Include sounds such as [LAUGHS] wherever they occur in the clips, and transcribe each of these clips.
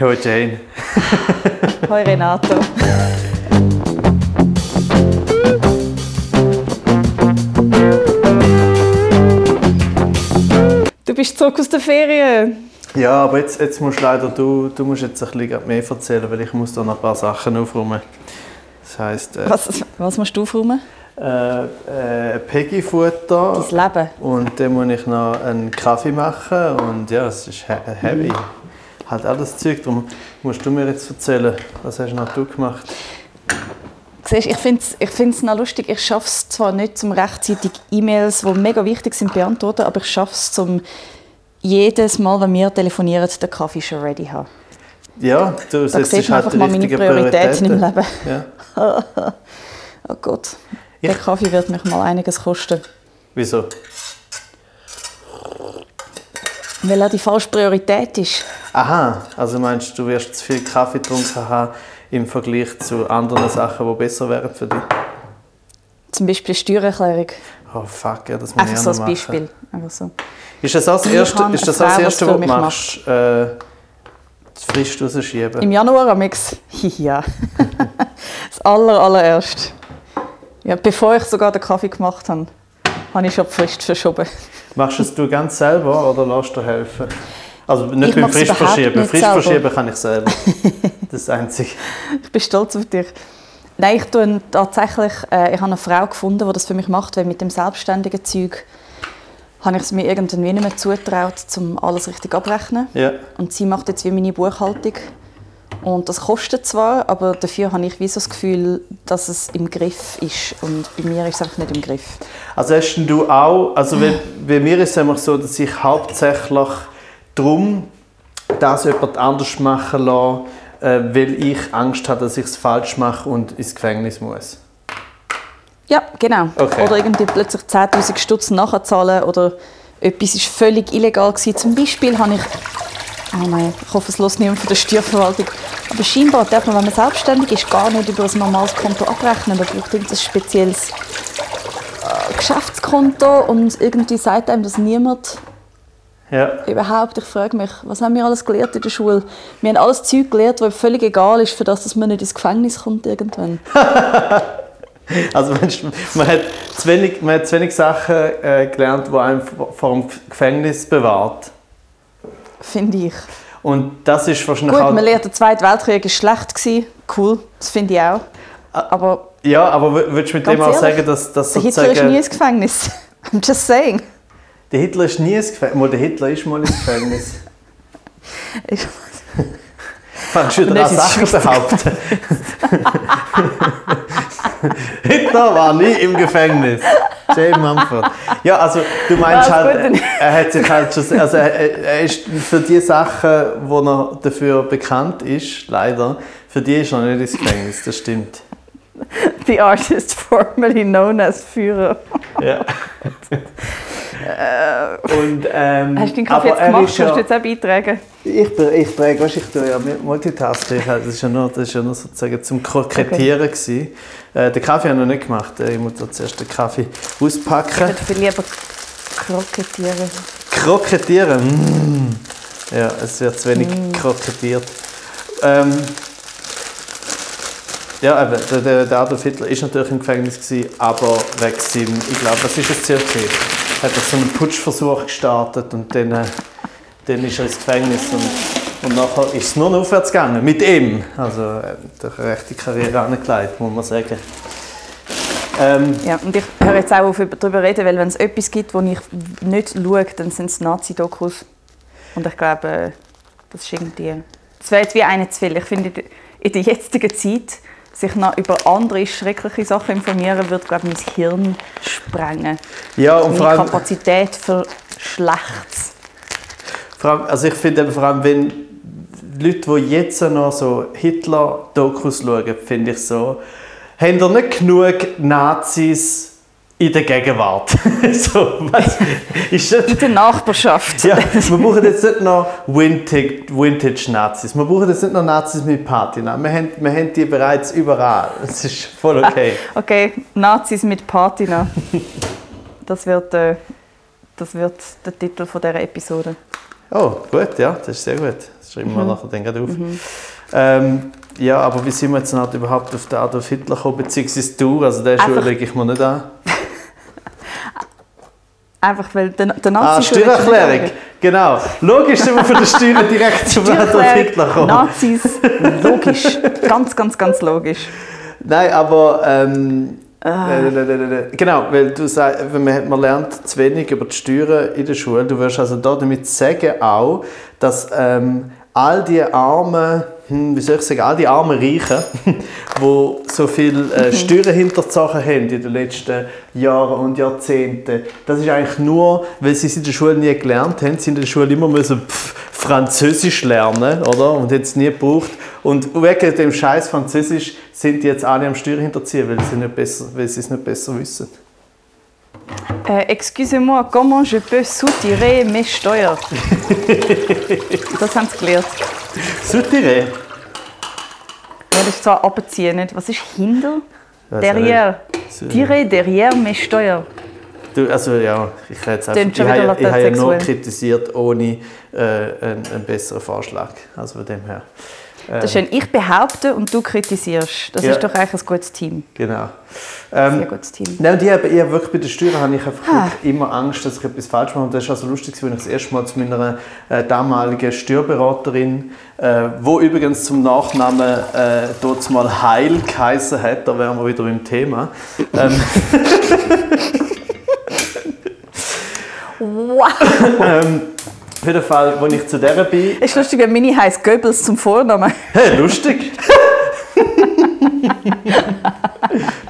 Hoi Jane. Hoi Renato. Du bist zurück aus der Ferien. Ja, aber jetzt, jetzt musst leider du, du musst jetzt ein bisschen mehr erzählen, weil ich muss da noch ein paar Sachen aufräumen. Das heisst, äh, Was, was musst du aufräumen? äh, äh, Peggy-Futter Dein Leben. und dann muss ich noch einen Kaffee machen und ja, es ist he heavy. Halt alles Zeug, darum musst du mir jetzt erzählen, was hast noch du gemacht? Siehst, ich finde es ich find's noch lustig. Ich schaffe es zwar nicht, zum rechtzeitig E-Mails, die mega wichtig sind, beantworten, aber ich schaffe es, zum jedes Mal, wenn wir telefonieren, den Kaffee schon ready zu haben. Ja, du Da setzt halt einfach mal meine richtigen Prioritäten im Leben. Ja. [LAUGHS] Oh Gott. Der Ich- Kaffee wird mich mal einiges kosten. Wieso? Weil er die falsche Priorität ist. Aha, also meinst du, du wirst zu viel Kaffee getrunken haben im Vergleich zu anderen Sachen, die besser wären für dich? Zum Beispiel Steuererklärung. Oh fuck, ja, das muss Einfach ich so auch als machen. Beispiel. Einfach so. Ist das auch das Ich Erste, ist das das Erste was du machst? Äh, Frist rausschieben? Im Januar am X. [LAUGHS] Ja. [LAUGHS] das aller, allererste. Ja, bevor ich sogar den Kaffee gemacht habe, habe ich schon die Frist verschoben. Machst du es du ganz selber oder lässt du dir helfen? Also nicht Ich beim mach's Frisch überhaupt verschieben. nicht Frisch selber. verschieben kann ich selber. [LAUGHS] Das ist das Einzige. Ich bin stolz auf dich. Nein, ich tue tatsächlich, äh, ich habe eine Frau gefunden, die das für mich macht, weil mit dem selbstständigen Zeug habe ich es mir irgendwie nicht mehr zutraut, um alles richtig abrechnen. Ja. Und sie macht jetzt wie meine Buchhaltung. Und das kostet zwar, aber dafür habe ich wie so das Gefühl, dass es im Griff ist. Und bei mir ist es einfach nicht im Griff. Also hast du auch, also bei, bei mir ist es immer so, dass ich hauptsächlich darum das jemand anders machen lasse, äh, weil ich Angst habe, dass ich es falsch mache und ins Gefängnis muss. Ja, genau. Okay. Oder irgendwie plötzlich 10'000 Stutz nachzahlen oder etwas ist völlig illegal gewesen. Zum Beispiel habe ich... Oh nein, ich hoffe, es lässt niemand von der Steuerverwaltung. Aber scheinbar darf man, wenn man selbstständig ist, gar nicht über ein normales Konto abrechnen. Man braucht ein spezielles äh, Geschäftskonto und irgendwie sagt einem das niemand Ja. überhaupt. Ich frage mich, was haben wir alles gelernt in der Schule? Wir haben alles Zeug gelernt, das völlig egal ist, für das dass man nicht ins Gefängnis kommt irgendwann. [LAUGHS] Also man hat zu wenig, man hat zu wenig Sachen äh, gelernt, die einem vor dem Gefängnis bewahrt. Finde ich. Und das ist wahrscheinlich Gut, auch... man lernt, der Zweite Weltkrieg war schlecht. Gewesen. Cool, das finde ich auch. Aber Ja, aber wür- würdest du mit dem auch sagen, dass, dass der Hitler ist nie ins Gefängnis. [LAUGHS] I'm just saying. Der Hitler ist nie ins Gefängnis. Mal, der Hitler ist mal ins Gefängnis. [LAUGHS] Ich- Fangst du wieder an das Sachen behaupten? [LAUGHS] [LAUGHS] Hitler war nie im Gefängnis. Jay Mumford. Ja, also du meinst Ja, halt, gut. er hat sich halt schon, also er, er ist für die Sachen, wo er dafür bekannt ist, leider, für die ist er nicht ins Gefängnis, das stimmt. [LAUGHS] The artist formerly known as Führer. Ja. Und, ähm, Hast du den Kaffee jetzt gemacht? Kannst du ja, jetzt auch beitragen? ich, ich träge, weißt, du, ich tue ja Multitasking, das ist ja nur, das ist ja nur sozusagen zum Krokettieren gewesen. Äh, den Kaffee habe ich noch nicht gemacht, Äh, ich muss zuerst den Kaffee Ich auspacken. würde viel lieber krokettieren. Krokettieren, mm. ja, es wird zu wenig krokettiert. Ähm, ja, eben, der, der, Adolf Hitler ist natürlich im Gefängnis gewesen, aber wegen seinem, ich glaube, was ist es circa? Hat er so einen Putschversuch gestartet und dann, äh, dann ist er ins Gefängnis und, und nachher ist es nur noch aufwärts gegangen, mit ihm. Also er hat eine rechte Karriere angelegt, muss man sagen. Ähm, Ja, und ich höre jetzt auch auf, über- darüber reden, weil wenn es etwas gibt, wo ich nicht schaue, dann sind es Nazi-Dokus. Und ich glaube, äh, das ist irgendwie... Das wäre jetzt wie eine zu viel. Ich finde, in der jetzigen Zeit sich noch über andere schreckliche Sachen informieren, wird, glaube ich, mein Hirn sprengen. ja, und vor Meine allem, Kapazität für Schlechtes. Vor allem, also ich finde vor allem, wenn Leute, die jetzt noch so Hitler-Dokus schauen, finde ich so, haben ihr nicht genug Nazis in der Gegenwart? [LAUGHS] so, was, ist das, In der Nachbarschaft. ja, wir brauchen jetzt nicht noch Vintage, Vintage Nazis. Wir brauchen jetzt nicht noch Nazis mit Patina. Wir haben, wir haben die bereits überall. [LAUGHS] Das ist voll okay. [LAUGHS] Okay, Nazis mit Patina. Das wird, äh, das wird der Titel von dieser Episode. Oh, gut, ja, das ist sehr gut. Das schreiben wir nachher dann gleich auf. Ähm, ja, aber wie sind wir jetzt überhaupt auf den Adolf Hitler gekommen, beziehungsweise du? Also den Schuh Einfach- lege ich mir nicht an. Einfach weil der, der Ah, Nazi Steuererklärung, genau. Logisch sind wir von der Steuern direkt zum Adolf Hitler gekommen. Nazis, logisch. [LAUGHS] Ganz, ganz, ganz logisch. Nein, aber ähm, Ah. äh, genau, weil du sagst, man, man lernt zu wenig über die Steuern in der Schule. Du wirst also da damit sagen auch, dass ähm, all die armen, hm, wie soll ich sagen, all die armen Reichen, [LAUGHS] die so viel äh, Steuern hinterzogen haben in den letzten Jahren und Jahrzehnten, das ist eigentlich nur, weil sie es in der Schule nie gelernt haben. Sie in der Schule immer müssen pff, Französisch lernen, oder? Und jetzt nie gebraucht. Und wegen dem Scheiß Französisch sind die jetzt alle am Steuer hinterziehen, weil sie, nicht besser, weil sie es nicht besser wissen. Äh, Excusez-moi, comment je peux soutirer mes Steuern? [LAUGHS] das haben sie gelernt. Soutiré. Ja, das ist zwar abziehen, nicht? Was ist hinter? Weiß Derrière. Tirer derrière mes Steuern. Du, also ja, ich hätte jetzt einfach, ich habe, ich habe ja nur kritisiert, ohne äh, einen, einen besseren Vorschlag. Also von dem her. Das ist schön. Ich behaupte und du kritisierst. Das Ja. ist doch eigentlich ein gutes Team. Genau. Ein Ähm, sehr gutes Team. Nein, und ich habe, ich habe wirklich bei den Steuern habe ich einfach wirklich immer Angst, dass ich etwas falsch mache. Und das ist also lustig, als ich das erste Mal zu meiner äh, damaligen Steuerberaterin, äh, wo übrigens zum Nachnamen äh, dort mal Heil geheißen hat, da wären wir wieder im Thema. Ähm, [LAUGHS] Wow! [LAUGHS] ähm, auf jeden Fall, als ich zu der bin, Ist lustig, wenn Mini heisst Goebbels zum Vornamen. hey, lustig!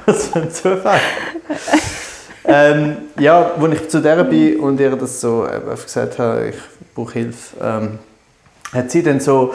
Was für ein Zufall. ähm, ja, als ich zu der bin und ihr das so äh, gesagt habe, ich brauche Hilfe, ähm, hat sie dann so,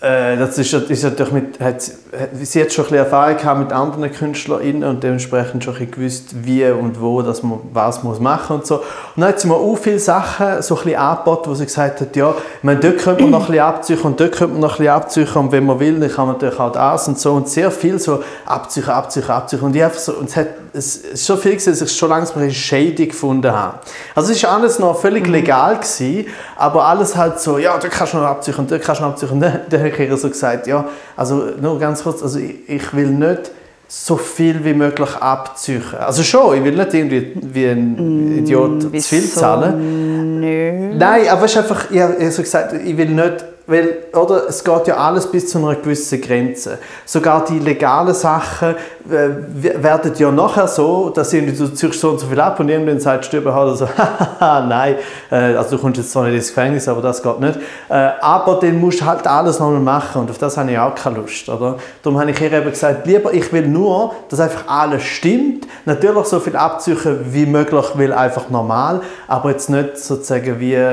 äh, das ist, ist natürlich mit, hat, sie- hat, schon ein Erfahrung mit anderen KünstlerInnen und dementsprechend schon ein gewusst, wie und wo dass man was muss machen und so. Und dann hat sie mir auch viele Sachen so angeboten, wo sie gesagt hat, ja, meine, dort könnte man noch ein bisschen abziehen und dort könnte man noch ein abziehen und wenn man will, dann kann man natürlich auch das und so und sehr viel so abziehen, abziehen, abziehen und ich so, und es hat es ist so viel gewesen, dass ich schon langsam ein shady gefunden habe. Also es war alles noch völlig legal, gewesen, aber alles halt so, ja, da kannst du noch abziehen und da kannst du noch abziehen. Und [LAUGHS] dann, dann habe ich so gesagt, ja, also nur ganz kurz, also ich, ich will nicht so viel wie möglich abziehen. Also schon, ich will nicht irgendwie wie ein Idiot zu viel zahlen. Nö. Nein, aber es ist einfach, ich habe so gesagt, ich will nicht, weil, oder, es geht ja alles bis zu einer gewissen Grenze. Sogar die legalen Sachen äh, werden ja nachher so, dass irgendwie du ziehst so und so viel ab und irgendwann sagt Steuerbehörde so, [LAUGHS] haha, nein, äh, also du kommst jetzt zwar nicht ins Gefängnis, aber das geht nicht. Äh, aber dann musst du halt alles nochmal machen und auf das habe ich auch keine Lust, oder? Darum habe ich ihr eben gesagt, lieber, ich will nur, dass einfach alles stimmt, natürlich so viel abziehen wie möglich, will einfach normal, aber jetzt nicht sozusagen wie äh,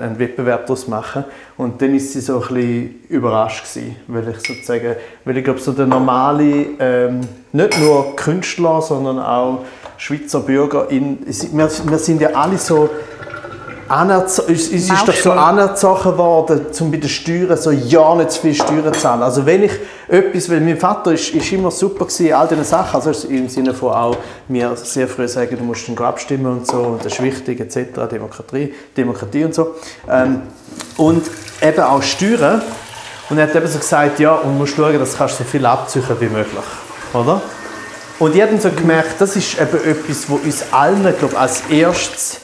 einen Wettbewerb daraus machen. Und dann ist sie so ein bisschen überrascht gewesen, weil ich sozusagen, weil ich glaube so der normale, ähm, nicht nur Künstler, sondern auch Schweizer Bürger, in, wir, wir sind ja alle so es, es ist doch so anerzogen worden, um bei den Steuern so ja nicht zu viel Steuern zu zahlen. Also wenn ich etwas, weil mein Vater ist, ist immer super gewesen, in all diesen Sachen, also im Sinne von auch mir sehr früh sagen, du musst dann abstimmen und so und das ist wichtig etc. Demokratie, Demokratie und so ähm, und eben auch Steuern und er hat eben so gesagt, ja und musst schauen, dass du so viel abziehen wie möglich, oder? Und ich habe dann so gemerkt, das ist eben etwas, wo uns allen, glaube als erstes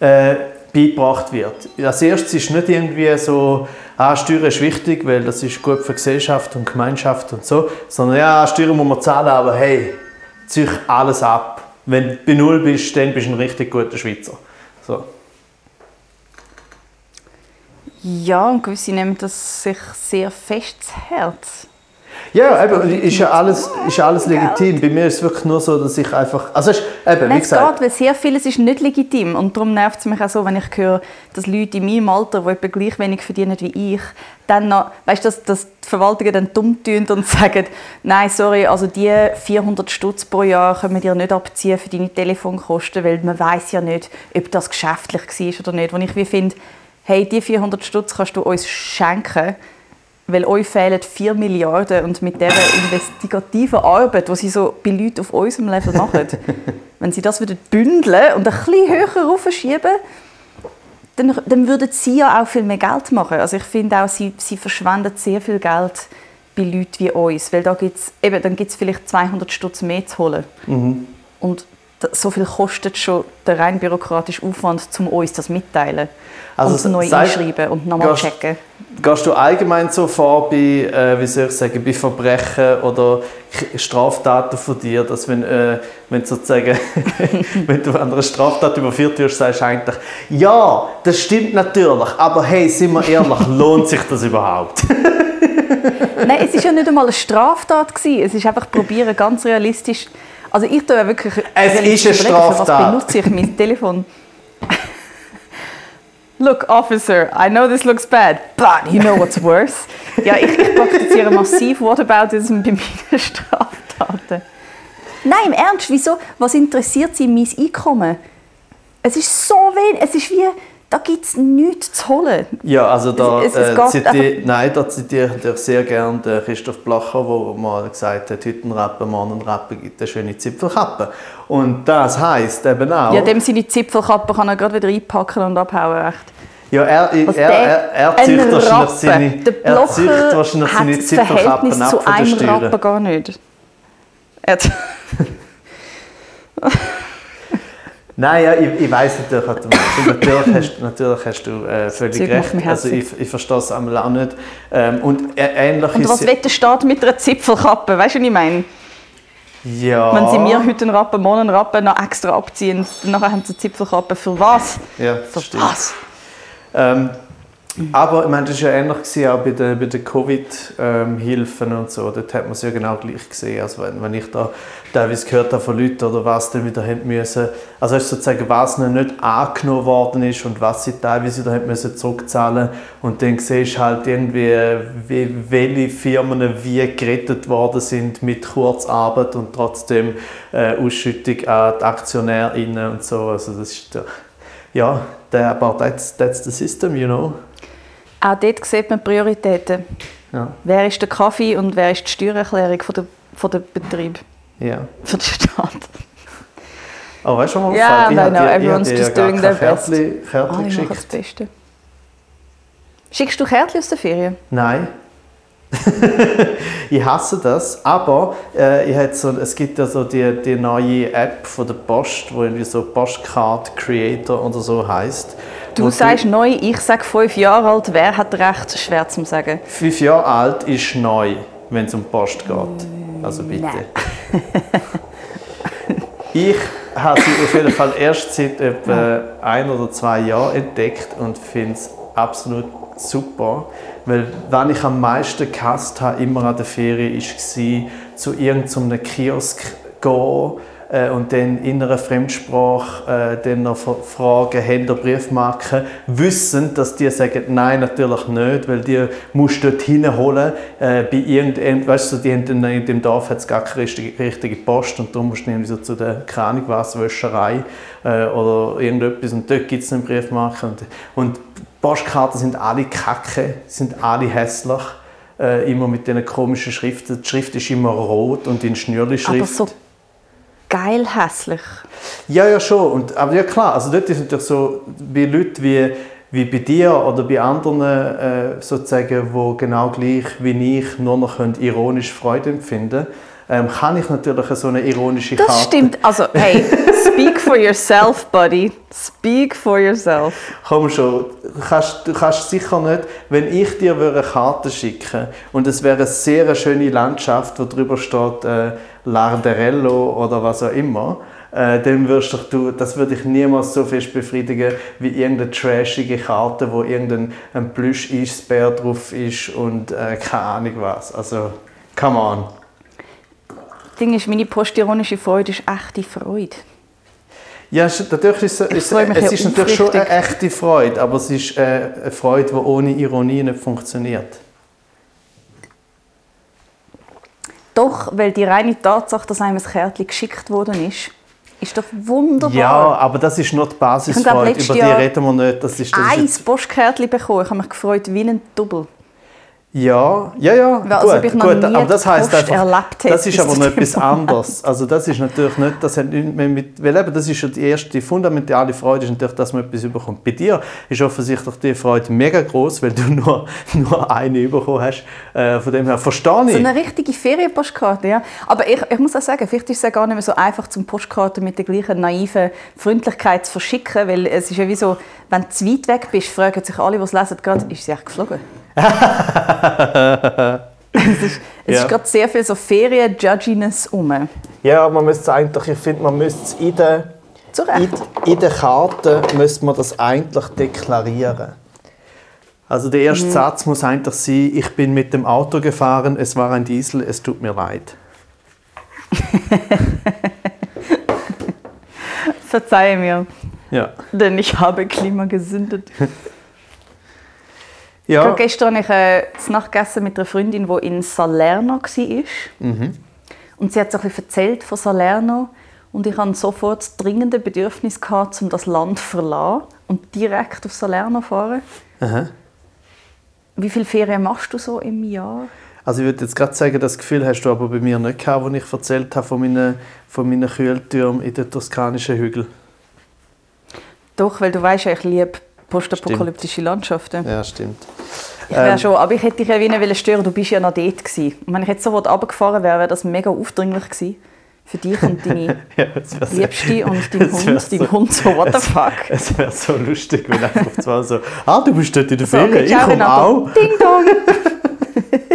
äh, beigebracht wird. Als erstes ist nicht irgendwie so, ah, Steuern ist wichtig, weil das ist gut für Gesellschaft und Gemeinschaft und so, sondern ja, Steuern muss man zahlen, aber hey, zieh alles ab. Wenn du bei Null bist, dann bist du ein richtig guter Schweizer. So. Ja, und gewisse nehmen das sich sehr fest zu Herz. Ja, eben, ist ja alles, ist ja alles legitim. Bei mir ist es wirklich nur so, dass ich einfach, also es ist, eben, wie Nein, es gesagt, geht, weil sehr vieles ist nicht legitim. Und darum nervt es mich auch so, wenn ich höre, dass Leute in meinem Alter, die etwa gleich wenig verdienen wie ich, dann noch, weißt du, dass, dass die Verwaltungen dann dumm tun und [LAUGHS] sagen, nein, sorry, also die 400 Stutz pro Jahr können wir dir nicht abziehen für deine Telefonkosten, weil man weiß ja nicht, ob das geschäftlich war oder nicht. Wo ich wie finde, hey, die 400 Stutz kannst du uns schenken, weil euch fehlen 4 Milliarden und mit dieser investigativen Arbeit, die sie so bei Leuten auf unserem Level machen, [LAUGHS] wenn sie das wieder bündeln und ein bisschen höher raufschieben, dann, dann würden sie ja auch viel mehr Geld machen. Also ich finde auch, sie, sie verschwenden sehr viel Geld bei Leuten wie uns, weil da gibt's, eben, dann gibt es vielleicht 200 Stutz mehr zu holen. Mhm. Und so viel kostet schon der rein bürokratische Aufwand, um uns das mitteilen. Also und neu sag- einschreiben und nochmal checken. Gehst du allgemein so vor bei, äh, wie soll ich sagen, bei Verbrechen oder Straftaten von dir, dass wenn, äh, wenn du sozusagen, [LAUGHS] wenn du an einer Straftat überführt wirst, sagst du eigentlich, ja, das stimmt natürlich, aber hey, sind wir ehrlich, [LAUGHS] lohnt sich das überhaupt? Nein, es war ja nicht einmal eine Straftat. Gewesen. Es ist einfach probieren, ganz realistisch. Also ich tue ja wirklich Es ist eine Straftat. Benutze ich mein Telefon? [LAUGHS] Look, officer, I know this looks bad, but you know what's worse? Ja, ich, ich praktiziere massiv Whataboutism bei meinen Straftaten. Nein, im Ernst, wieso? Was interessiert Sie mein Einkommen? Es ist so wenig, es ist wie, da gibt es nichts zu holen. Ja, also da, Es- es äh, geht zitiere, nein, da zitiere ich sehr gerne den Christoph Blacher, der mal gesagt hat, heute ein Rapper, morgen ein Rapper gibt eine schöne Zipfelkappe. Und das heisst eben auch... Ja, dem seine Zipfelkappe kann er gerade wieder einpacken und abhauen. Echt. Ja, er, er, er, er, zieht wahrscheinlich Rappen. seine, er zieht wahrscheinlich seine Zipfelkappen ab zu von der einem Steuern. Rappen gar nicht. Er [LAUGHS] Nein, ja, ich, ich weiss natürlich, was du meinst. natürlich [COUGHS] hast, natürlich hast du äh, völlig recht. Also ich, ich verstehe es einmal auch nicht. Ähm, und ähnlich Und ist was es- will der Staat mit einer Zipfelkappe? Weißt du, was ich meine? ja, Wenn sie mir heute einen Rappen, morgen einen Rappen noch extra abziehen, nachher haben sie eine Zipfelkappe. Für was? ja, Für stimmt. was? Ähm, aber ich meine, das war ja ähnlich gewesen, auch bei den, bei den Covid-Hilfen und so. Dort hat man es ja genau gleich gesehen. Also wenn, wenn ich da teilweise gehört habe von Leuten, oder was dann wieder haben müssen, also ist sozusagen, was ihnen nicht angenommen worden ist und was sie teilweise wieder haben müssen zurückzahlen und dann siehst du halt irgendwie, wie, welche Firmen wie gerettet worden sind mit Kurzarbeit und trotzdem äh, Ausschüttung an die AktionärInnen und so. Also das ist ja, der, aber that's, that's the system, you know. Auch dort sieht man Prioritäten. Ja, Wer ist der Kaffee und wer ist die Steuererklärung von der, von der Betrieb? ja. Für den Staat. Oh, weißt du, was mir Ja, auffällt? Ich I know, ich everyone's dir just doing their best. Kärtchen, Kärtchen Ah, ich geschickt. das Beste. Schickst du Kärtchen aus der Ferien? Nein. [LAUGHS] ich hasse das, aber äh, ich so, es gibt ja so die, die neue App von der Post, wo irgendwie so Postcard Creator oder so heißt. Du sagst neu, ich sage fünf Jahre alt. Wer hat recht? Schwer zu sagen. Fünf Jahre alt ist neu, wenn es um Post geht. Also bitte. [LAUGHS] Ich habe sie auf jeden Fall erst seit etwa ein oder zwei Jahren entdeckt und finde es absolut super. Weil, wenn ich am meisten gehasst habe, immer an der Ferien, war, zu irgendeinem Kiosk gehen äh, und dann in einer Fremdsprache äh, dann noch fra- fragen, haben ihr Briefmarken, wissend, dass die sagen, nein, natürlich nicht, weil die musst du dort hinholen, äh, bei irgendeinem, weißt du, die haben in dem Dorf hat es gar keine richtige, richtige Post und darum musst du irgendwie so zu der, keine Ahnung äh, oder irgendetwas. Und dort gibt es eine Briefmarke und, und Postkarten sind alle kacke, sind alle hässlich, äh, immer mit diesen komischen Schriften. Die Schrift ist immer rot und in Schnürli-Schrift. Aber so geil hässlich. Ja, ja, schon. Und, aber ja, klar, also dort ist natürlich so, bei Leuten wie, wie bei dir oder bei anderen, äh, sozusagen, die genau gleich wie ich nur noch können, ironisch Freude empfinden ähm, kann ich natürlich so eine ironische Das Karte... stimmt. Also, hey, speak for yourself, buddy. Speak for yourself. Komm schon, du kannst, du kannst sicher nicht, wenn ich dir eine Karte schicken und es wäre eine sehr schöne Landschaft, wo drüber steht äh, Larderello oder was auch immer, äh, dann wirst du, das würde ich niemals so fest befriedigen wie irgendeine trashige Karte, wo irgendein ein Plüsch-Eisbär drauf ist und äh, keine Ahnung was. Also, come on. Ding ist, meine postironische Freude ist echte Freude. Ja, es- natürlich ist, es- Ich es, ist natürlich schon eine aufrichtig. echte Freude, aber es ist äh, eine Freude, die ohne Ironie nicht funktioniert. Doch, weil die reine Tatsache, dass einem ein Kärtchen geschickt worden ist, ist doch wunderbar. Ja, aber das ist nur die Ich Basisfreude, über die Jahr reden wir nicht. Das ist, das ist Ein Postkärtchen bekommen. Ich habe mich gefreut wie ein Double. Ja, ja, ja, also, ob ich nie aber das Post einfach, das ist aber noch etwas anderes. Also das ist natürlich nicht, das hat nicht mehr mit, weil eben, das ist ja die erste fundamentale Freude, ist natürlich, dass man etwas überkommt. Bei dir ist offensichtlich die Freude mega groß, weil du [LAUGHS] nur, nur eine bekommen hast. Äh, von dem her verstehe ich. So eine richtige Ferienpostkarte, ja. Aber ich, ich muss auch sagen, vielleicht ist es ja gar nicht mehr so einfach, zum Postkarten mit der gleichen naiven Freundlichkeit zu verschicken, weil es ist ja wie so, wenn du zu weit weg bist, fragen sich alle, die es lesen, gerade, ist sie echt geflogen? Es ist, es Ja. ist gerade sehr viel so Ferien-Judginess um. Ja, man müsste es eigentlich, ich finde, man müsste es in der, in, in der Karte müsste man das eigentlich deklarieren. Also der erste Mhm. Satz muss eigentlich sein, ich bin mit dem Auto gefahren, es war ein Diesel, es tut mir leid. [LAUGHS] Verzeihe mir, Ja. denn ich habe Klima gesündet. [LAUGHS] Ja, gestern habe ich äh, zu Nacht gegessen mit einer Freundin, die in Salerno war. Mhm. Und sie hat so ein bisschen erzählt von Salerno. Und ich hatte sofort das dringende Bedürfnis, gehabt, um das Land zu verlassen und direkt auf Salerno zu fahren. Aha. Wie viele Ferien machst du so im Jahr? Also ich würde jetzt gerade sagen, das Gefühl hast du aber bei mir nicht gehabt, als ich erzählt habe von meinen, von meinen Kühltürmen in den toskanischen Hügeln. Doch, weil du weißt ja, ich liebe postapokalyptische Landschaften. Ja, stimmt. Ich wäre Ähm. schon, aber ich hätte dich ja wie nicht stören, du bist ja noch dort gewesen. Und wenn ich jetzt sofort runtergefahren wäre, wäre das mega aufdringlich gewesen. Für dich und deine [LAUGHS] Ja, Liebste und [LAUGHS] dein Hund. Dein so- Hund so, what the fuck? Es wäre so lustig, wenn einfach zwar so, ah, du bist dort in der So, Ferien, okay, ich komme auch. Ding dong! [LAUGHS]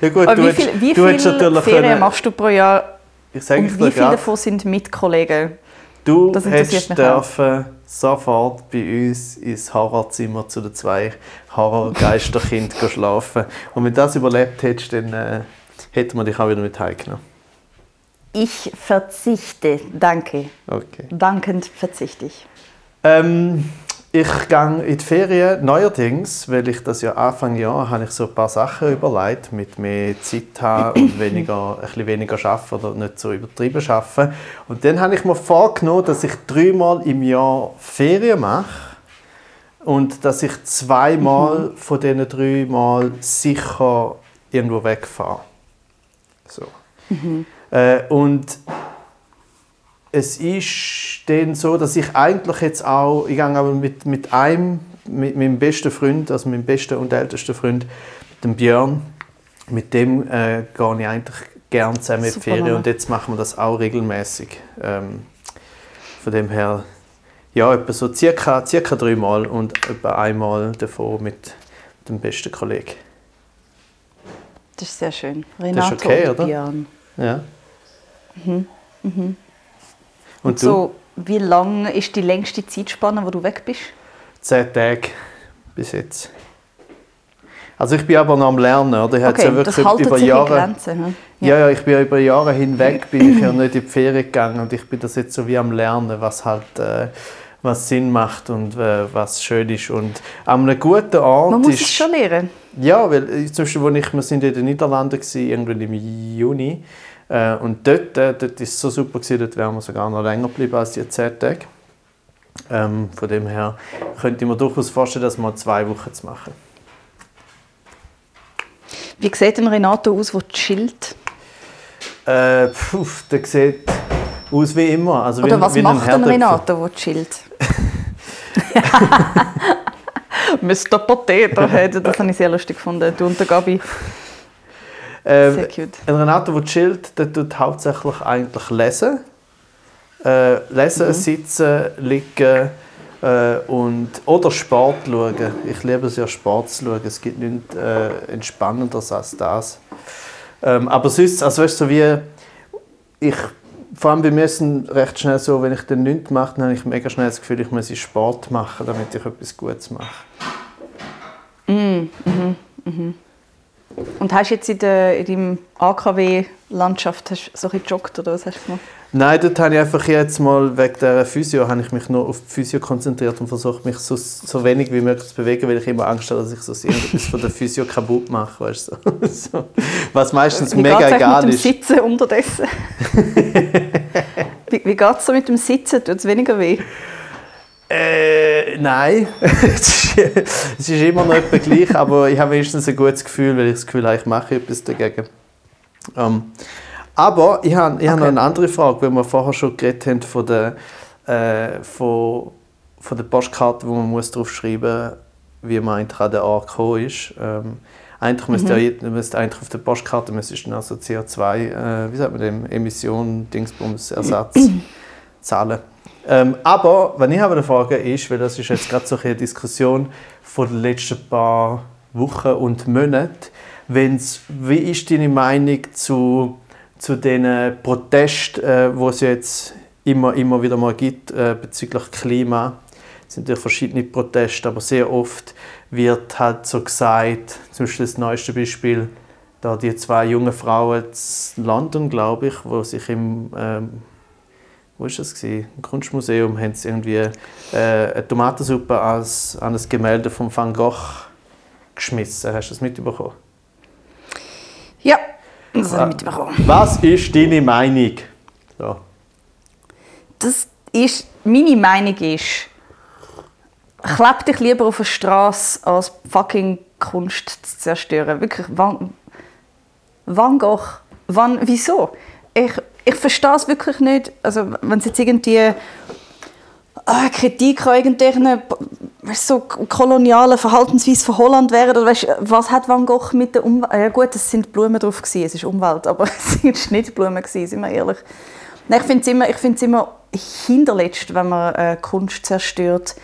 Ja gut, Aber du wie hättest, viel, wie du hättest viele natürlich Ferien können, machst du pro Jahr ich sage und ich wie viele davon sind mit Kollegen? du Das interessiert hättest dürfen sofort bei uns ins Horrorzimmer zu den zwei Horrorgeisterkindern [LAUGHS] schlafen. Und wenn du das überlebt hättest, dann äh, hätten wir dich auch wieder mit heimgenommen. Ich verzichte, danke. Okay. Dankend verzichte ich. Ähm, ich gehe in die Ferien neuerdings, weil ich das ja Anfang Jahr habe ich so ein paar Sachen überlegt, mit mehr Zeit haben und [CLEARS THROAT] weniger, ein bisschen weniger arbeiten oder nicht so übertrieben arbeiten. Und dann habe ich mir vorgenommen, dass ich dreimal im Jahr Ferien mache und dass ich zweimal von diesen dreimal sicher irgendwo wegfahre. So. Äh, und es ist dann so, dass ich eigentlich jetzt auch, ich gehe aber mit, mit einem, mit meinem besten Freund, also meinem besten und ältesten Freund, dem Björn, mit dem äh, gehe ich eigentlich gerne zusammen in die Super Ferien und jetzt machen wir das auch regelmäßig. Ähm, von dem her, ja, etwa so circa, circa dreimal und etwa einmal davon mit dem besten Kollegen. Das ist sehr schön. Renato okay, und oder? Björn. Ja. Und, Und so, wie lang ist die längste Zeitspanne, wo du weg bist? Zehn Tage bis jetzt. Also ich bin aber noch am Lernen, oder? Ich habe jetzt ja das wirklich haltet über Jahre, Grenzen. hm? ja. ja, ich bin ja über Jahre hinweg bin ich ja nicht in die Ferien gegangen und ich bin das jetzt so wie am Lernen, was halt äh, was Sinn macht und äh, was schön ist und an einem guten Ort Man muss ist es schon lernen. ja, weil äh, zum Beispiel, wo ich, wir sind in den Niederlanden gewesen, irgendwann im Juni äh, und dort, äh, dort ist es so super gewesen, dort wären wir sogar noch länger geblieben als die zehn Tage. Ähm, von dem her könnte ich mir durchaus vorstellen, dass wir zwei Wochen zu machen. Wie sieht denn Renato aus, der chillt? Äh, puh, der sieht aus wie immer. Also Oder wie, was wie ein macht Herdöpfel. Renato, der chillt? [LAUGHS] [LAUGHS] Mr. Potato, das habe ich sehr lustig gefunden. Du und der Gabi, Ähm, sehr cute. Ein Renato, der chillt, der tut hauptsächlich eigentlich lesen. Äh, lesen, Mhm. sitzen, liegen äh, und, oder Sport schauen. Ich liebe es ja, Sport zu schauen. Es gibt nichts äh, Entspannenderes als das. Ähm, aber sonst, also weißt du, so wie ich, vor allem bei mir ist es recht schnell so, wenn ich dann nichts mache, dann habe ich mega schnell das Gefühl, ich muss Sport machen, damit ich etwas Gutes mache. Und hast du jetzt in, der, in deinem AKW-Landschaft so ein bisschen gejoggt oder was hast du gemacht? Nein, dort habe ich einfach jetzt mal wegen der Physio habe ich mich nur auf die Physio konzentriert und versucht mich so, so wenig wie möglich zu bewegen, weil ich immer Angst habe, dass ich so irgendetwas von der Physio kaputt mache, weißt du? [LAUGHS] so. Was meistens Wie mega egal mit dem ist. Sitzen unterdessen? [LAUGHS] wie wie geht es so mit dem Sitzen? Tut es weniger weh? Äh, nein. [LAUGHS] [LAUGHS] es ist immer noch etwas gleich, aber ich habe wenigstens ein gutes Gefühl, weil ich das Gefühl habe, ich mache etwas dagegen. Ähm, aber ich habe, ich habe noch eine andere Frage, weil wir vorher schon geredet haben von der, äh, von, von der Postkarte, wo man muss drauf schreiben muss, wie man eigentlich an den Ort gekommen ist. Ähm, eigentlich müsste, mhm. müsste eigentlich auf der Postkarte müsste also CO2, äh, wie sagt man dem, Emission, Dingsbums, Ersatz [CLEARS THROAT] zahlen. Ähm, aber, wenn ich aber eine Frage ist, weil das ist jetzt gerade so eine Diskussion von den letzten paar Wochen und Monaten, wenn's, wie ist deine Meinung zu, zu den Protesten, äh, wo es jetzt immer, immer wieder mal gibt äh, bezüglich Klima? Es sind natürlich verschiedene Proteste, aber sehr oft wird halt so gesagt, zum Beispiel das neueste Beispiel, da die zwei jungen Frauen in London, glaube ich, wo sich im ähm, wo ist das gewesen? Im Kunstmuseum haben sie irgendwie äh, eine Tomatensuppe als, an ein Gemälde von Van Gogh geschmissen. Hast du das mitbekommen? Ja, das habe ich mitbekommen. Was ist deine Meinung? So. Das ist, meine Meinung ist, kleb dich lieber auf der Straße, als fucking Kunst zu zerstören. Wirklich, Van, Van Gogh, wann, wieso? Ich, ich verstehe es wirklich nicht. Also, wenn es jetzt irgendwie äh, Kritik an irgendwelchen so kolonialen Verhaltensweisen von Holland wäre, oder weißt, was hat Van Gogh mit der Umwelt? Ja gut, es sind Blumen drauf gewesen, es ist Umwelt, aber [LAUGHS] es sind nicht Blumen gewesen, sind wir ehrlich. Nein, ich finde es immer, ich find's immer hinterletzt, wenn man äh, Kunst zerstört,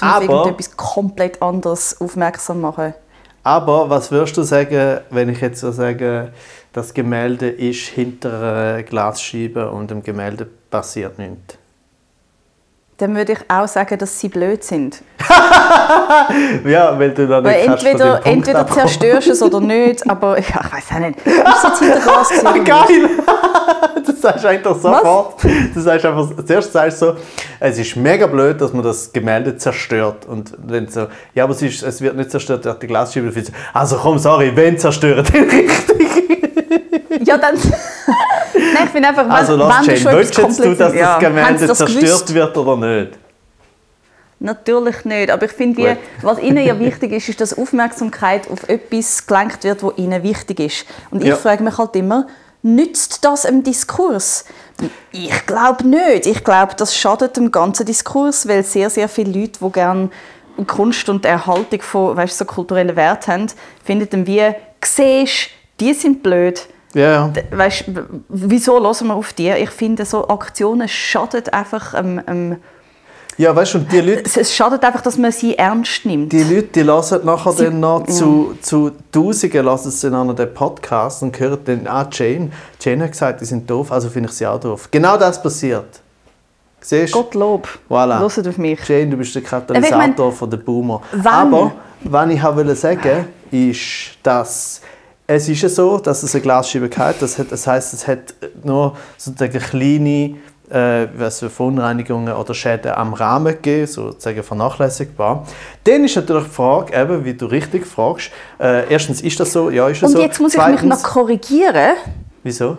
um auf irgendetwas komplett anderes aufmerksam machen. Aber was würdest du sagen, wenn ich jetzt so sage, das Gemälde ist hinter einer Glasscheibe und im Gemälde passiert nichts? Dann würde ich auch sagen, dass sie blöd sind. [LAUGHS] ja, weil du dann nicht entweder, entweder zerstörst du es oder nicht, aber [LAUGHS] ja, ich weiß auch nicht. Ist es jetzt hinter Glas Geil! [LAUGHS] das sagst du einfach sofort. Du sagst einfach, zuerst sagst du so, es ist mega blöd, dass man das Gemälde zerstört. Und wenn so, ja, aber es, ist, es wird nicht zerstört, durch die Glasscheibe. Also komm, sorry, wenn zerstören, dann richtig. Ja, dann... [LAUGHS] Nein, ich finde einfach, wenn, also, lass wenn Jane, willst du, dass das Gemälde das zerstört gewusst? wird oder nicht? Natürlich nicht, aber ich finde, was ihnen ja wichtig ist, ist, dass Aufmerksamkeit auf etwas gelenkt wird, was ihnen wichtig ist. Und ich ja. frage mich halt immer, nützt das im Diskurs? Ich glaube nicht. Ich glaube, das schadet dem ganzen Diskurs, weil sehr, sehr viele Leute, die gerne Kunst und Erhaltung von weißt, so kulturellen Werten haben, finden dann wie, siehst, die sind blöd. Ja, Weißt, wieso hören wir auf die? Ich finde, so Aktionen schaden einfach ähm, ähm, ja, weißt du, die Leute... Es schadet einfach, dass man sie ernst nimmt. Die Leute, die hören nachher sie, dann noch zu, ja. zu Tausenden hören sie dann den Podcast und hören dann, ah, Jane, Jane hat gesagt, die sind doof, also finde ich sie auch doof. Genau das passiert. Siehst? Gottlob. Voilà. Hört auf mich. Jane, du bist der Katalysator ich mein, von der Boomer. Wann? Aber, was ich wollte sagen, ist, dass es ist ja so, dass es eine Glasscheibe hat. Das, hat, das heisst, es hat nur sozusagen kleine äh, Verunreinigungen oder Schäden am Rahmen gegeben, sozusagen vernachlässigbar. Dann ist natürlich die Frage, eben, wie du richtig fragst, äh, erstens, ist das so? Ja, ist das Und so? jetzt muss Zweitens, ich mich noch korrigieren. Wieso?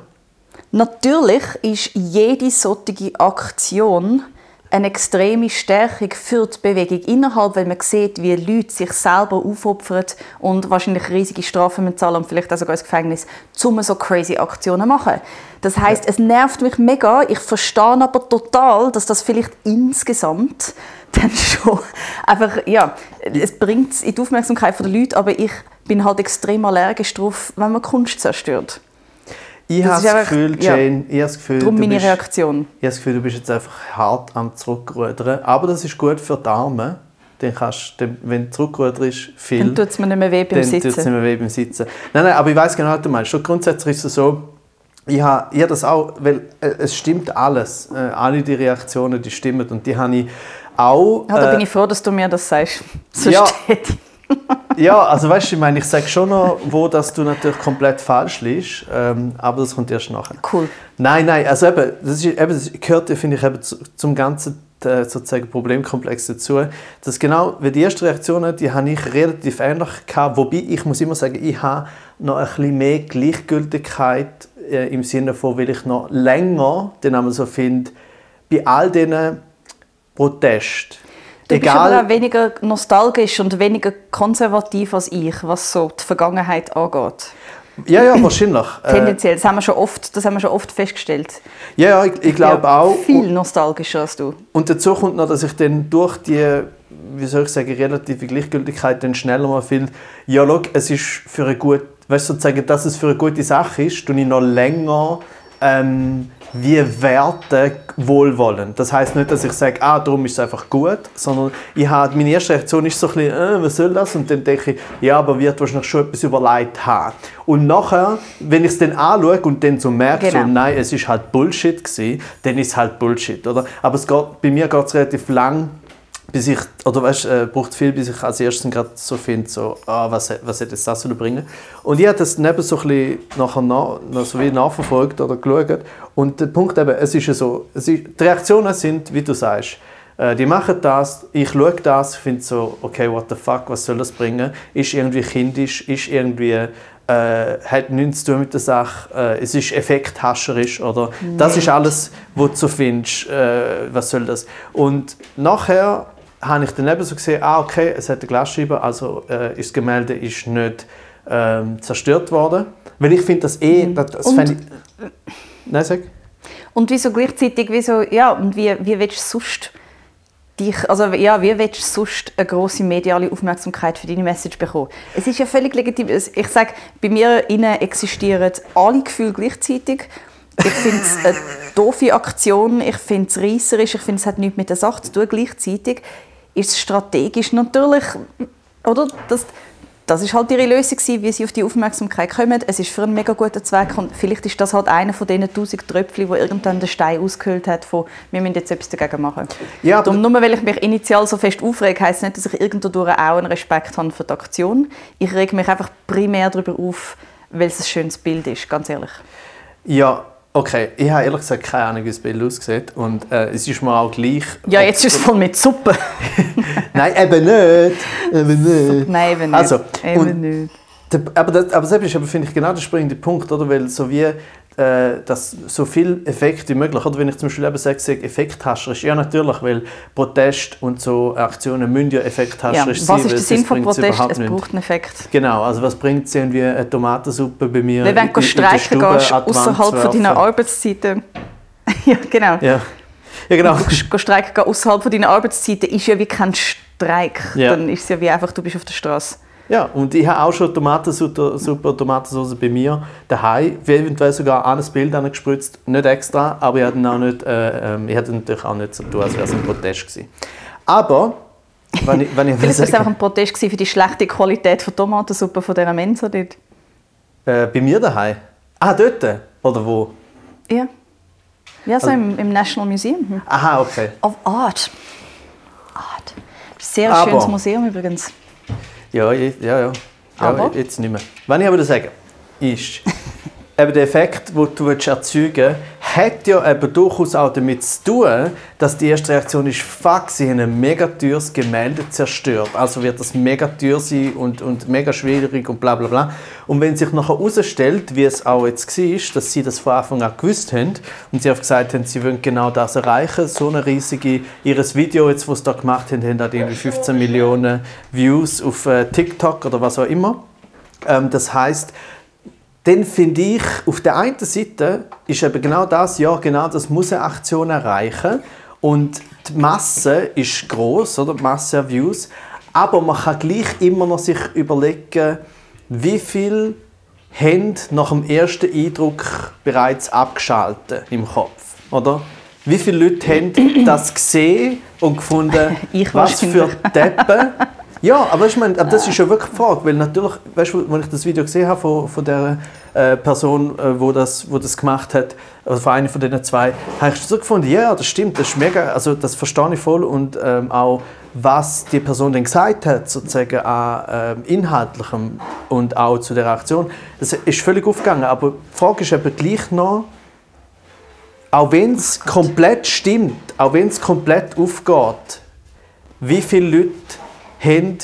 Natürlich ist jede solche Aktion eine extreme Stärkung für die Bewegung innerhalb, weil man sieht, wie Leute sich selber aufopfern und wahrscheinlich riesige Strafen zahlen und vielleicht auch sogar ins Gefängnis, um so crazy Aktionen zu machen. Das heißt, es nervt mich mega. Ich verstehe aber total, dass das vielleicht insgesamt dann [LAUGHS] schon einfach, ja, es bringt es in die Aufmerksamkeit der Leute, aber ich bin halt extrem allergisch darauf, wenn man Kunst zerstört. Ich habe das Gefühl, Jane, ja, ich das Gefühl, Darum meine bist, Reaktion. Ich habe das Gefühl, du bist jetzt einfach hart am Zurückrudern. Aber das ist gut für die Arme. Dann kannst, dann, wenn du zurückruderst, viel. Dann tut es mir nicht mehr weh beim Sitzen. Dann tut es nicht mehr weh beim Sitzen. Nein, nein, aber ich weiß genau, was du meinst. Grundsätzlich ist es so, ich habe, ich habe das auch, weil äh, es stimmt alles. Äh, alle die Reaktionen, die stimmen. Und die habe ich auch... Ja, da äh, bin ich froh, dass du mir das sagst. [LAUGHS] Sonst ja, ja, also weißt du, ich meine, ich sage schon noch, wo dass du natürlich komplett falsch liegst, ähm, aber das kommt erst nachher. Cool. Nein, nein, also eben, das, ist, eben, das gehört, finde ich, eben zu, zum ganzen äh, sozusagen Problemkomplex dazu, dass genau, weil die ersten Reaktionen, die habe ich relativ ähnlich gehabt, wobei ich muss immer sagen, ich habe noch ein bisschen mehr Gleichgültigkeit äh, im Sinne von, weil ich noch länger, den so finde, bei all diesen Protesten, Du bist aber auch weniger nostalgisch und weniger konservativ als ich, was so die Vergangenheit angeht. Ja, ja, wahrscheinlich. [CLEARS THROAT] Äh, Tendenziell, das haben wir schon oft, das haben wir schon oft festgestellt. Ja, ja ich, ich glaube auch. Viel nostalgischer als du. Und dazu kommt noch, dass ich dann durch die, wie soll ich sagen, relative Gleichgültigkeit dann schneller mal viel, ja, schau, es ist für eine gute, weißt du, sozusagen, dass es für eine gute Sache ist, tue ich noch länger ähm, wie Werte wohlwollend. Das heißt nicht, dass ich sage, ah, darum ist es einfach gut, sondern ich habe, meine erste Reaktion ist so ein bisschen, äh, was soll das? Und dann denke ich, ja, aber wird wahrscheinlich schon etwas überlegt haben. Und nachher, wenn ich es dann anschaue und dann so merke, genau. so, nein, es ist halt Bullshit gewesen, dann ist es halt Bullshit, oder? Aber es geht, bei mir geht es relativ lang, bis ich, oder weißt, äh, braucht viel, bis ich als erstes gerade so finde, so, ah, was, was hätte das bringen Und ich habe das neben so ein bisschen nachher nach, so wie nachverfolgt oder geschaut. Und der Punkt eben, es ist ja so, es ist, die Reaktionen sind, wie du sagst, äh, die machen das, ich schaue das, finde so, okay, what the fuck, was soll das bringen? Ist irgendwie kindisch, ist irgendwie äh, hat nichts zu tun mit der Sache, äh, es ist effekthascherisch oder nee. das ist alles, was du findest, äh, was soll das? Und nachher habe ich dann eben so gesehen, ah, okay, es hat eine Glasscheibe, also äh, ist das Gemälde ist nicht ähm, zerstört worden. Weil ich finde das eh, mhm. das, das und, ich... Nein, sag. Und wieso gleichzeitig, wieso, ja, und wie, wie willst du sonst dich, also ja, wie willst du sonst eine große mediale Aufmerksamkeit für deine Message bekommen? Es ist ja völlig legitim. Ich sage, bei mir innen existieren alle Gefühle gleichzeitig ich finde es eine doofe Aktion, ich finde es reisserisch, ich finde es hat nichts mit der Sache zu tun. Gleichzeitig ist es strategisch natürlich, oder? Das, das ist halt ihre Lösung wie sie auf die Aufmerksamkeit kommen. Es ist für einen mega guten Zweck und vielleicht ist das halt einer von diesen tausend Tröpfchen, wo irgendwann den Stein ausgehöhlt hat, von wir müssen jetzt etwas dagegen machen. Ja, Darum, nur weil ich mich initial so fest aufrege, heisst nicht, dass ich irgendwo auch einen Respekt habe für die Aktion. Ich rege mich einfach primär darüber auf, weil es ein schönes Bild ist, ganz ehrlich. Ja, Okay, ich habe ehrlich gesagt keine Ahnung, wie das Bild aussieht. Und äh, es ist mir auch gleich. Ja, jetzt ist es voll mit Suppe. [LAUGHS] Nein, eben nicht. Eben nicht. Nein, eben nicht. Also, eben nicht. aber, das, aber das ist, finde ich, genau der springende Punkt, oder? Weil so wie dass so viel Effekt wie möglich, oder wenn ich zum Beispiel eben sage, effekthascherisch, ja natürlich, weil Protest und so Aktionen müssen ja effekthascherisch ja, sein. Was ist der Sinn von Protest? Es braucht einen Effekt. Genau, also was bringt es irgendwie eine Tomatensuppe bei mir Weil wenn du streiken gehst, außerhalb von deiner Arbeitszeiten. [LAUGHS] ja, genau. Ja. Ja, genau. Du streiken außerhalb von deiner Arbeitszeiten ist ja wie kein Streik. Ja. Dann ist es ja wie einfach, du bist auf der Straße. Ja, und ich habe auch schon Tomatensuppe, Tomatensauce bei mir daheim, eventuell sogar an ein Bild gespritzt, nicht extra, aber ich hatte auch nicht, äh, ähm, ich hatte natürlich auch nicht so tun, als wäre es ein Protest gewesen. Aber wenn ich, wenn ich Vielleicht war es einfach ein Protest für die schlechte Qualität der Tomatensuppe von dieser Mensa dort. Äh, bei mir daheim? Ah, dort? Oder wo? Ja. Ja, so also, im, im, National Museum. Aha, okay. Of Art. Art. Sehr aber, schönes Museum übrigens. Ja, ja, ja. ja aber? jetzt nicht mehr. Was ich aber sagen ist, [LAUGHS] eben der Effekt, den du erzeugen willst, hat ja eben durchaus auch damit zu tun, dass die erste Reaktion ist, fuck, sie haben ein mega teures Gemälde zerstört. Also wird das mega teuer sein und, und mega schwierig und bla bla bla. Und wenn sich nachher herausstellt, wie es auch jetzt war, dass sie das von Anfang an gewusst haben und sie auch gesagt haben, sie wollen genau das erreichen, so eine riesige, ihres Video, jetzt, was sie da gemacht haben, hat irgendwie 15 Millionen Views auf äh, TikTok oder was auch immer. Ähm, das heißt, dann finde ich, auf der einen Seite ist eben genau das, ja genau, das muss eine Aktion erreichen. Und die Masse ist groß oder? Die Masse an Views, aber man kann gleich immer noch sich überlegen, wie viel haben nach dem ersten Eindruck bereits abgeschaltet im Kopf, oder? Wie viele Leute haben das gesehen und gefunden, [LAUGHS] was für Deppen [LAUGHS] ja, aber, ich meine, aber das ist ja wirklich die Frage, weil natürlich, weißt du, wenn ich das Video gesehen habe von, von der äh, Person, äh, wo, das, wo das gemacht hat, also von einer von den zwei, habe ich so gefunden, ja, das stimmt, das ist mega, also das verstehe ich voll und ähm, auch was die Person dann gesagt hat, sozusagen an ähm, inhaltlichem und auch zu der Aktion, das ist völlig aufgegangen, aber die Frage ist eben gleich noch, auch wenn es komplett stimmt, auch wenn es komplett aufgeht, wie viele Leute haben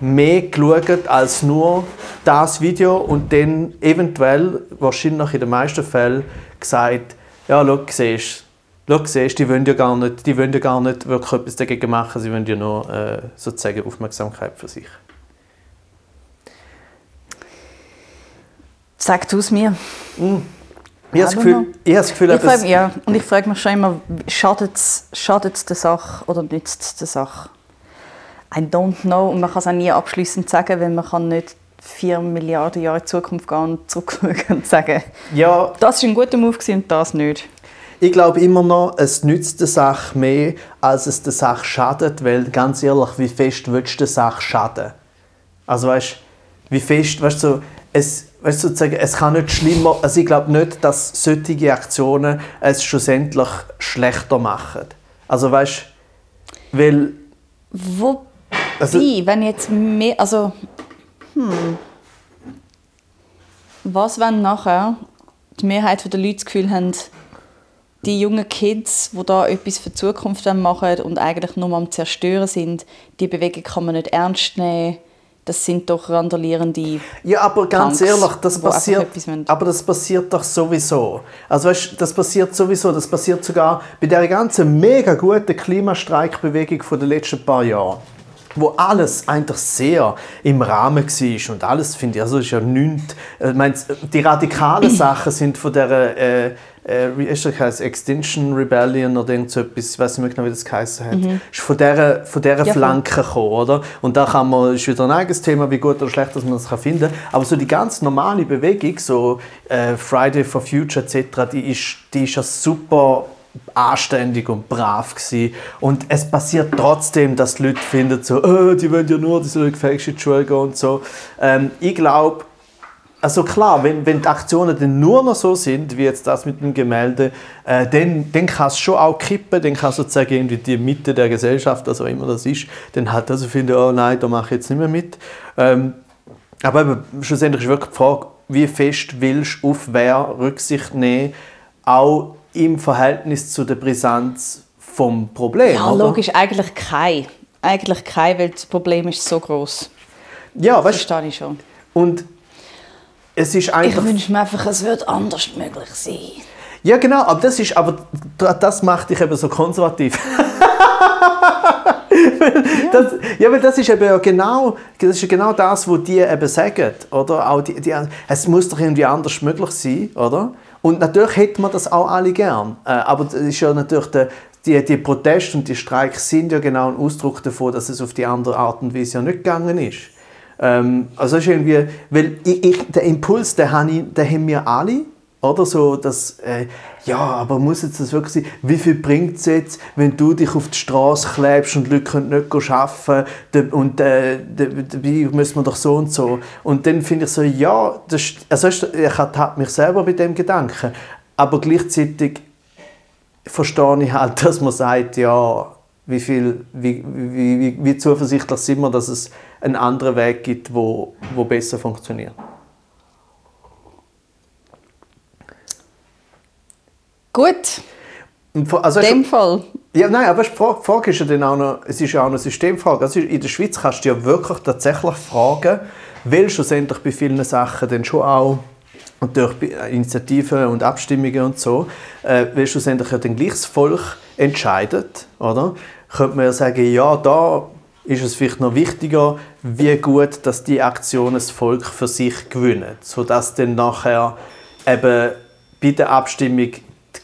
mehr geschaut als nur das Video und dann eventuell, wahrscheinlich in den meisten Fällen, gesagt, ja, schau, siehst schau, siehst, die wollen ja gar nicht, die wollen ja gar nicht wirklich etwas dagegen machen, sie wollen ja nur äh, sozusagen Aufmerksamkeit für sich. Sag du es mir. Mm. Ich habe Gefühl, ich habe das Gefühl Ich frage, ja, und ich frage mich schon immer, schadet es der Sache oder nützt es der Sache? I don't know. Und man kann es auch nie abschließend sagen, weil man kann nicht 4 Milliarden Jahre in die Zukunft gehen und zurückschauen und sagen, ja, das war ein guter Move und das nicht. Ich glaube immer noch, es nützt der Sache mehr, als es der Sache schadet, weil ganz ehrlich, wie fest willst du der Sache schaden? Also weißt, wie fest, weißt du, so, es, weißt du, sozusagen, es kann nicht schlimmer, also ich glaube nicht, dass solche Aktionen es schlussendlich schlechter machen. Also weißt, weil, Wo also, wenn jetzt mehr, also, hm, was wenn nachher die Mehrheit der Leute das Gefühl haben, die jungen Kids, die da etwas für die Zukunft machen und eigentlich nur am Zerstören sind, die Bewegung kann man nicht ernst nehmen. Das sind doch randalierende. Ja, aber ganz Punks, ehrlich, das passiert, aber das passiert doch sowieso. Also weißt, das passiert sowieso, das passiert sogar bei der ganzen mega guten Klimastreikbewegung von den letzten paar Jahren, wo alles eigentlich sehr im Rahmen war und alles finde ich, also ist ja nichts. äh, Ich meine, die radikalen [CLEARS THROAT] Sachen sind von der äh, äh, wie ist das heißt, Extinction Rebellion oder irgend so etwas, ich weiß nicht mehr genau, wie das geheißen hat, ist von dieser, von dieser Ja. Flanke gekommen, oder? Und da kann man, ist wieder ein eigenes Thema, wie gut oder schlecht dass man das kann finden kann. Aber so die ganz normale Bewegung, so äh, Friday for Future etc., die ist, die ist ja super anständig und brav gewesen. Und es passiert trotzdem, dass die Leute finden, so, äh, die wollen ja nur, die sollen gefälscht in die Schule gehen und so. Ähm, ich glaube, also klar, wenn, wenn die Aktionen dann nur noch so sind, wie jetzt das mit dem Gemälde, äh, dann, dann kann es schon auch kippen, dann kann sozusagen irgendwie die Mitte der Gesellschaft, auch immer das ist, dann hat also finde, oh nein, da mache ich jetzt nicht mehr mit. Ähm, aber eben, schlussendlich ist wirklich die Frage, wie fest willst du auf wer Rücksicht nehmen, auch im Verhältnis zu der Brisanz vom Problem. Ja, oder? logisch, eigentlich kein. Eigentlich kein, weil das Problem ist so groß. Ja, weißt Verstehe ich schon. und es ist Ich einfach... wünsche mir einfach, es wird anders möglich sein. Ja, genau, aber das ist, aber das macht dich eben so konservativ. [LAUGHS] das, ja, weil das ist eben ja genau das, ist ja genau das, was die eben sagen, oder? Auch die, die, es muss doch irgendwie anders möglich sein, oder? Und natürlich hätte man das auch alle gern, äh, aber das ist ja natürlich der, die, die Proteste und die Streiks sind ja genau ein Ausdruck davon, dass es auf die andere Art und Weise ja nicht gegangen ist. Ähm, also ist irgendwie, weil ich, ich, der Impuls, den, habe ich, den haben wir alle, oder so, dass, äh, ja, aber muss jetzt das wirklich sein? Wie viel bringt es jetzt, wenn du dich auf die Straße klebst und Leute können nicht arbeiten können und äh, dabei müssen wir doch so und so. Und dann finde ich so, ja, das, also ich habe mich selber bei dem Gedanken, aber gleichzeitig verstehe ich halt, [LAUGHS] dass man sagt, ja, wie, viel, wie, wie, wie, wie zuversichtlich sind wir, dass es einen anderen Weg gibt, wo, wo besser funktioniert. Gut, Also, in dem Fall. ja, nein, aber die Frage, die Frage ist ja dann auch noch, es ist ja auch eine Systemfrage. Also in der Schweiz kannst du ja wirklich tatsächlich fragen, weil schlussendlich bei vielen Sachen dann schon auch und durch Initiativen und Abstimmungen und so, äh, weil schlussendlich ja dann gleich das Volk entscheidet, oder? Könnte man ja sagen, ja, da ist es vielleicht noch wichtiger, wie gut, dass die Aktionen das Volk für sich gewinnen, sodass dann nachher eben bei der Abstimmung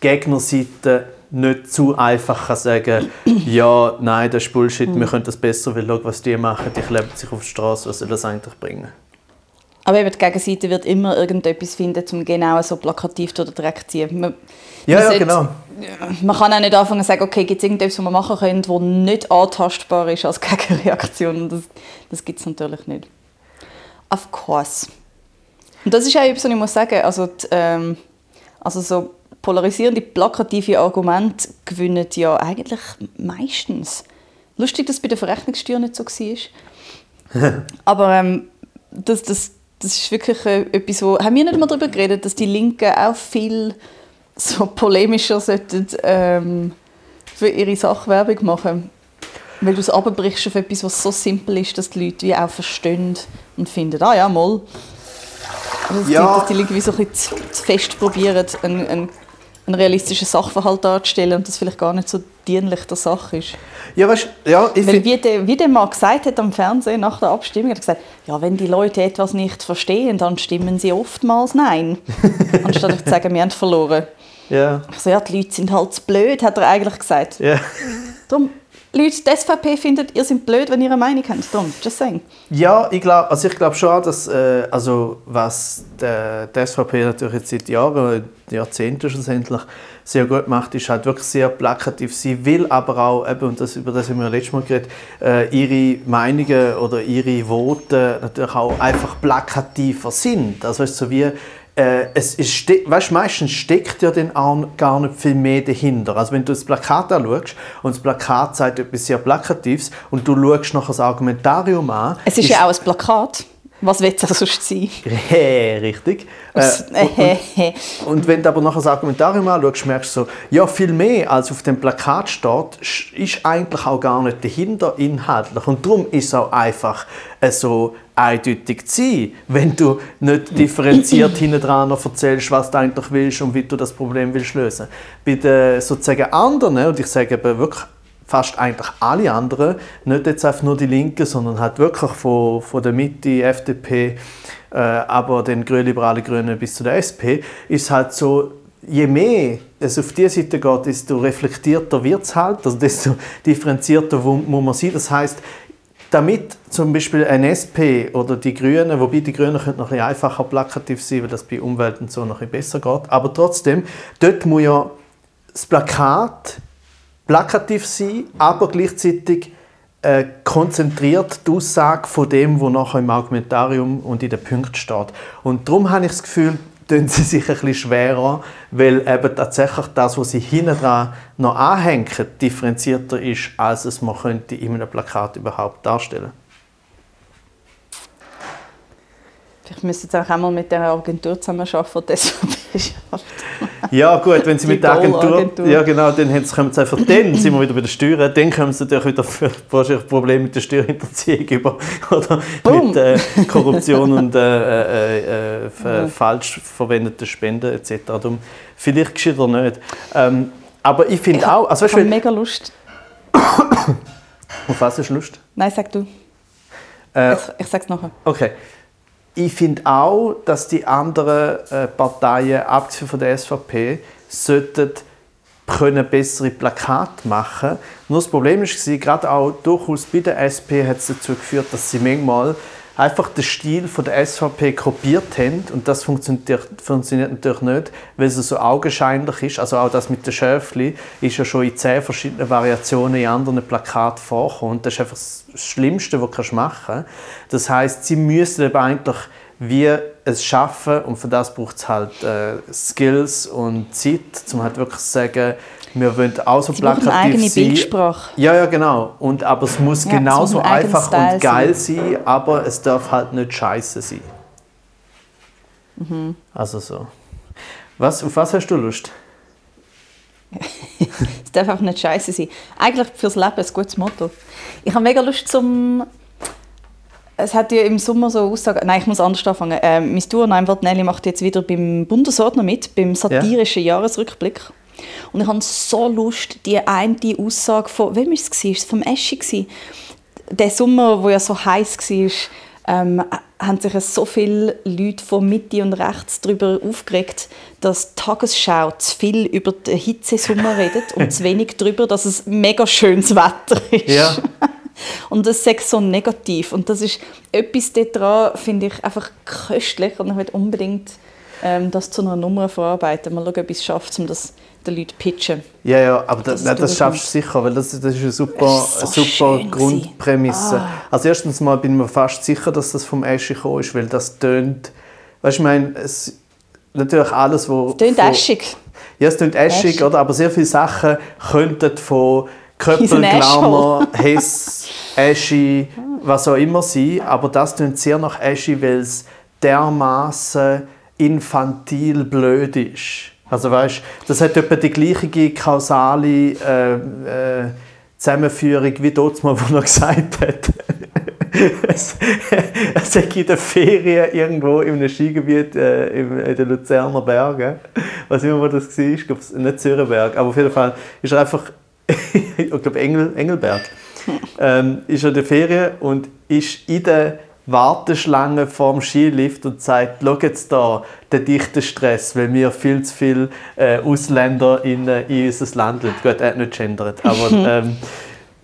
die Gegnerseite nicht zu einfach kann sagen [CLEARS THROAT] ja, nein, das ist Bullshit, wir können das besser, weil schau, was die machen, die kleben sich auf die Straße, was soll das eigentlich bringen? Aber eben die Gegenseite wird immer irgendetwas finden, um genau so plakativ den Dreck zu ziehen. Man, Ja, man ja, sollte- genau. Man kann auch nicht anfangen zu sagen, okay, gibt es irgendetwas, was man machen können, das nicht antastbar ist als [LAUGHS] Gegenreaktion. Das, das gibt es natürlich nicht. Of course. Und das ist auch etwas, was ich muss sagen, also, die, ähm, also so polarisierende, plakative Argumente gewinnen ja eigentlich meistens. Lustig, dass es bei der Verrechnungssteuer nicht so war. [LAUGHS] Aber ähm, das, das, das ist wirklich äh, etwas, wo... Haben wir nicht mal darüber geredet, dass die Linken auch viel so polemischer sollten, ähm, für ihre Sachwerbung machen? Weil du es abbrichst auf etwas, was so simpel ist, dass die Leute wie auch verstehen und finden, ah ja, mal. Also, dass, Ja. die, dass die Linken wie so ein bisschen zu, zu fest probieren, einen, einen einen realistischen Sachverhalt darzustellen und das vielleicht gar nicht so dienlich der Sache ist. Ja, weißt, ja, ich Weil wie der, wie der mal gesagt hat am Fernsehen nach der Abstimmung, hat er gesagt, ja, wenn die Leute etwas nicht verstehen, dann stimmen sie oftmals Nein. [LAUGHS] Anstatt zu sagen, wir haben verloren. ja, Ich so, ja, die Leute sind halt zu blöd, hat er eigentlich gesagt. ja. Darum, Leute, die SVP findet, ihr seid blöd, wenn ihr eine Meinung habt. Darum, just saying. Ja, ich glaube also glaub schon, dass äh, also was der, die SVP natürlich jetzt seit Jahren, Jahrzehnten schlussendlich sehr gut macht, ist halt wirklich sehr plakativ. Sie will aber auch, eben, und das, über das haben wir letztes Mal geredet, äh, ihre Meinungen oder ihre Voten natürlich auch einfach plakativer sind. Also ist so wie äh, es ist, weißt, meistens steckt ja dann auch gar nicht viel mehr dahinter. Also wenn du das Plakat anschaust und das Plakat sagt etwas sehr Plakatives und du schaust nachher das Argumentarium an, Es ist ja auch ein Plakat. Was will es auch sonst sein? [LAUGHS] Hä, richtig. Äh, und, und wenn du aber nachher das Argumentarium anschaust, merkst du so, ja, viel mehr als auf dem Plakat steht, ist eigentlich auch gar nicht dahinter inhaltlich. Und darum ist es auch einfach äh, so eindeutig zu sein, wenn du nicht [LAUGHS] differenziert hinten dran noch erzählst, was du eigentlich willst und wie du das Problem willst lösen. Bei den sozusagen anderen, und ich sage eben wirklich fast eigentlich alle anderen, nicht jetzt einfach nur die Linken, sondern halt wirklich von, von der Mitte, FDP, äh, aber den grünliberalen Grünen bis zu der SP, ist halt so, je mehr es auf diese Seite geht, desto reflektierter wird es halt, also desto differenzierter muss man sein. Das heißt, damit zum Beispiel ein SP oder die Grünen, wobei die Grünen noch ein bisschen einfacher plakativ sein, weil das bei Umwelt und so noch ein bisschen besser geht, aber trotzdem, dort muss ja das Plakat plakativ sein, aber gleichzeitig äh, konzentriert die Aussage von dem, was nachher im Argumentarium und in den Punkten steht. Und darum habe ich das Gefühl, tun sie sich ein bisschen schwerer, weil eben tatsächlich das, was sie hinten dran noch anhängen, differenzierter ist, als es man könnte in einem Plakat überhaupt darstellen. Vielleicht müssen sie auch einmal mit der Agentur zusammenarbeiten, die schafft. Ja gut, wenn sie mit der Agentur, Goal-Agentur. ja genau, dann haben sie- kommen sie einfach, dann [CLEARS THROAT] sind wir wieder bei der Steuer, dann kommen sie natürlich wieder für wahrscheinlich Probleme mit der Steuerhinterziehung über oder Boom. mit äh, Korruption und äh, äh, äh, f- falsch verwendeten Spenden etc. Darum, vielleicht geschieht er nicht. Ähm, aber ich finde auch, also Ich habe mega Lust. auf was hast du Lust? Nein, sag du. Äh, Ich, ich sag's nachher. Okay. Ich finde auch, dass die anderen äh, Parteien, abgesehen von der SVP, sollten können bessere Plakate machen. Nur das Problem war, gerade auch durchaus bei der SP hat es dazu geführt, dass sie manchmal einfach den Stil von der SVP kopiert haben und das funktioniert, funktioniert natürlich nicht, weil es so augenscheinlich ist. Also auch das mit den Schäfli ist ja schon in zehn verschiedenen Variationen in anderen Plakaten vorgekommen. Und das ist einfach das Schlimmste, was du machen kannst. Das heißt, sie müssen eben eigentlich wie es schaffen und für das braucht es halt äh, Skills und Zeit, um halt wirklich zu sagen, wir wollen auch so Sie plakativ eine eigene sein. Bildsprache. Ja, ja, genau. Und, aber es muss Ja, es genauso muss ein eigener einfach Style und geil sein. aber es darf halt nicht scheiße sein. Mhm. Also so. Was, auf was hast du Lust? [LAUGHS] Es darf einfach nicht scheiße sein. Eigentlich fürs Leben ein gutes Motto. Ich habe mega Lust zum. Es hat ja im Sommer so Aussagen. Nein, ich muss anders anfangen. Ähm, mein Tour Nelly macht jetzt wieder beim Bundesordner mit, beim satirischen Jahresrückblick. Und ich habe so Lust, die eine Aussage von. Wem war es? War es vom Eschi? gewesen? Der Sommer, wo ja so heiß war, ähm, haben sich so viele Leute von Mitte und rechts darüber aufgeregt, dass die Tagesschau zu viel über den Hitzesommer redet und zu wenig [LAUGHS] darüber, dass es mega schönes Wetter ist. Ja. [LAUGHS] Und das ist so negativ. Und das ist etwas daran, finde ich, einfach köstlich. Und ich will unbedingt ähm, das zu einer Nummer verarbeiten. Mal schauen, ob ich es schaffe, um das den Leuten pitchen. Ja, ja, aber das, es das durchkommt. schaffst du sicher, weil das, das ist eine super, Es ist so eine super Grundprämisse. Ah. Also erstens mal bin ich mir fast sicher, dass das vom Eschi gekommen ist, weil das tönt, weißt du, ich meine, es, natürlich alles, wo... Tönt von- äschig. Ja, es äschig, Äschig. oder? aber sehr viele Sachen könnten von Köppel, Glamour. [LAUGHS] Hess, Eschi, was auch immer sein. Aber das klingt sehr nach Eschi, weil es dermaßen infantil blöd ist. Also weißt, das hat etwa die gleiche kausale äh, äh, Zusammenführung wie dort mal, wo er gesagt hat. [LAUGHS] es, es in den Ferien irgendwo in einem Skigebiet äh, in den Luzerner Bergen, was immer das war, ich glaube nicht Zürichberg, aber auf jeden Fall ist er einfach, [LAUGHS] ich glaube Engel, Engelberg, [LAUGHS] ähm, ist er in der Ferien und ist in der Warteschlange vorm Skilift und sagt, schau jetzt da, der dichte Stress, weil wir viel zu viele äh, Ausländer in, äh, in unser Land lassen. Gut, er hat nicht gendert, aber [LAUGHS] ähm,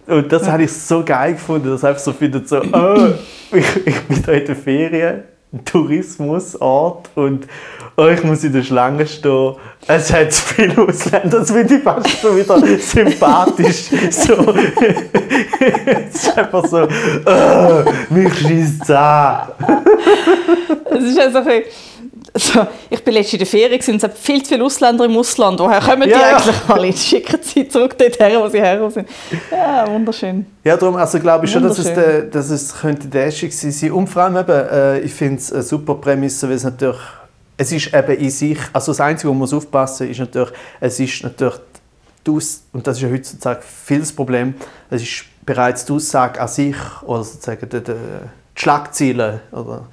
und das habe ich so geil gefunden, dass einfach so findet so, oh, ich, ich bin da in der Ferien, Tourismusort und oh, ich muss in der Schlange stehen. Es hat zu viele Ausländer, das finde ich fast schon wieder sympathisch. [LAUGHS] So. es ist einfach so, oh, mich schießt es an. Es ist also ein so, ich bin letztens in der Ferien es hat viel zu viele Ausländer im Ausland. Woher kommen die ja, eigentlich ja. alle? Schicken sie zurück dorthin, wo sie her sind. Ja, wunderschön. Ja, darum also glaube ich schon, dass es, der, dass es könnte der gewesen sein Und vor allem eben, äh, ich finde es eine super Prämisse, weil es natürlich, es ist eben in sich, also das Einzige, wo man muss aufpassen ist natürlich, es ist natürlich die Aus und das ist ja heutzutage viel das Problem, es ist bereits die Aussage an sich oder sozusagen die, die, Schlagziele oder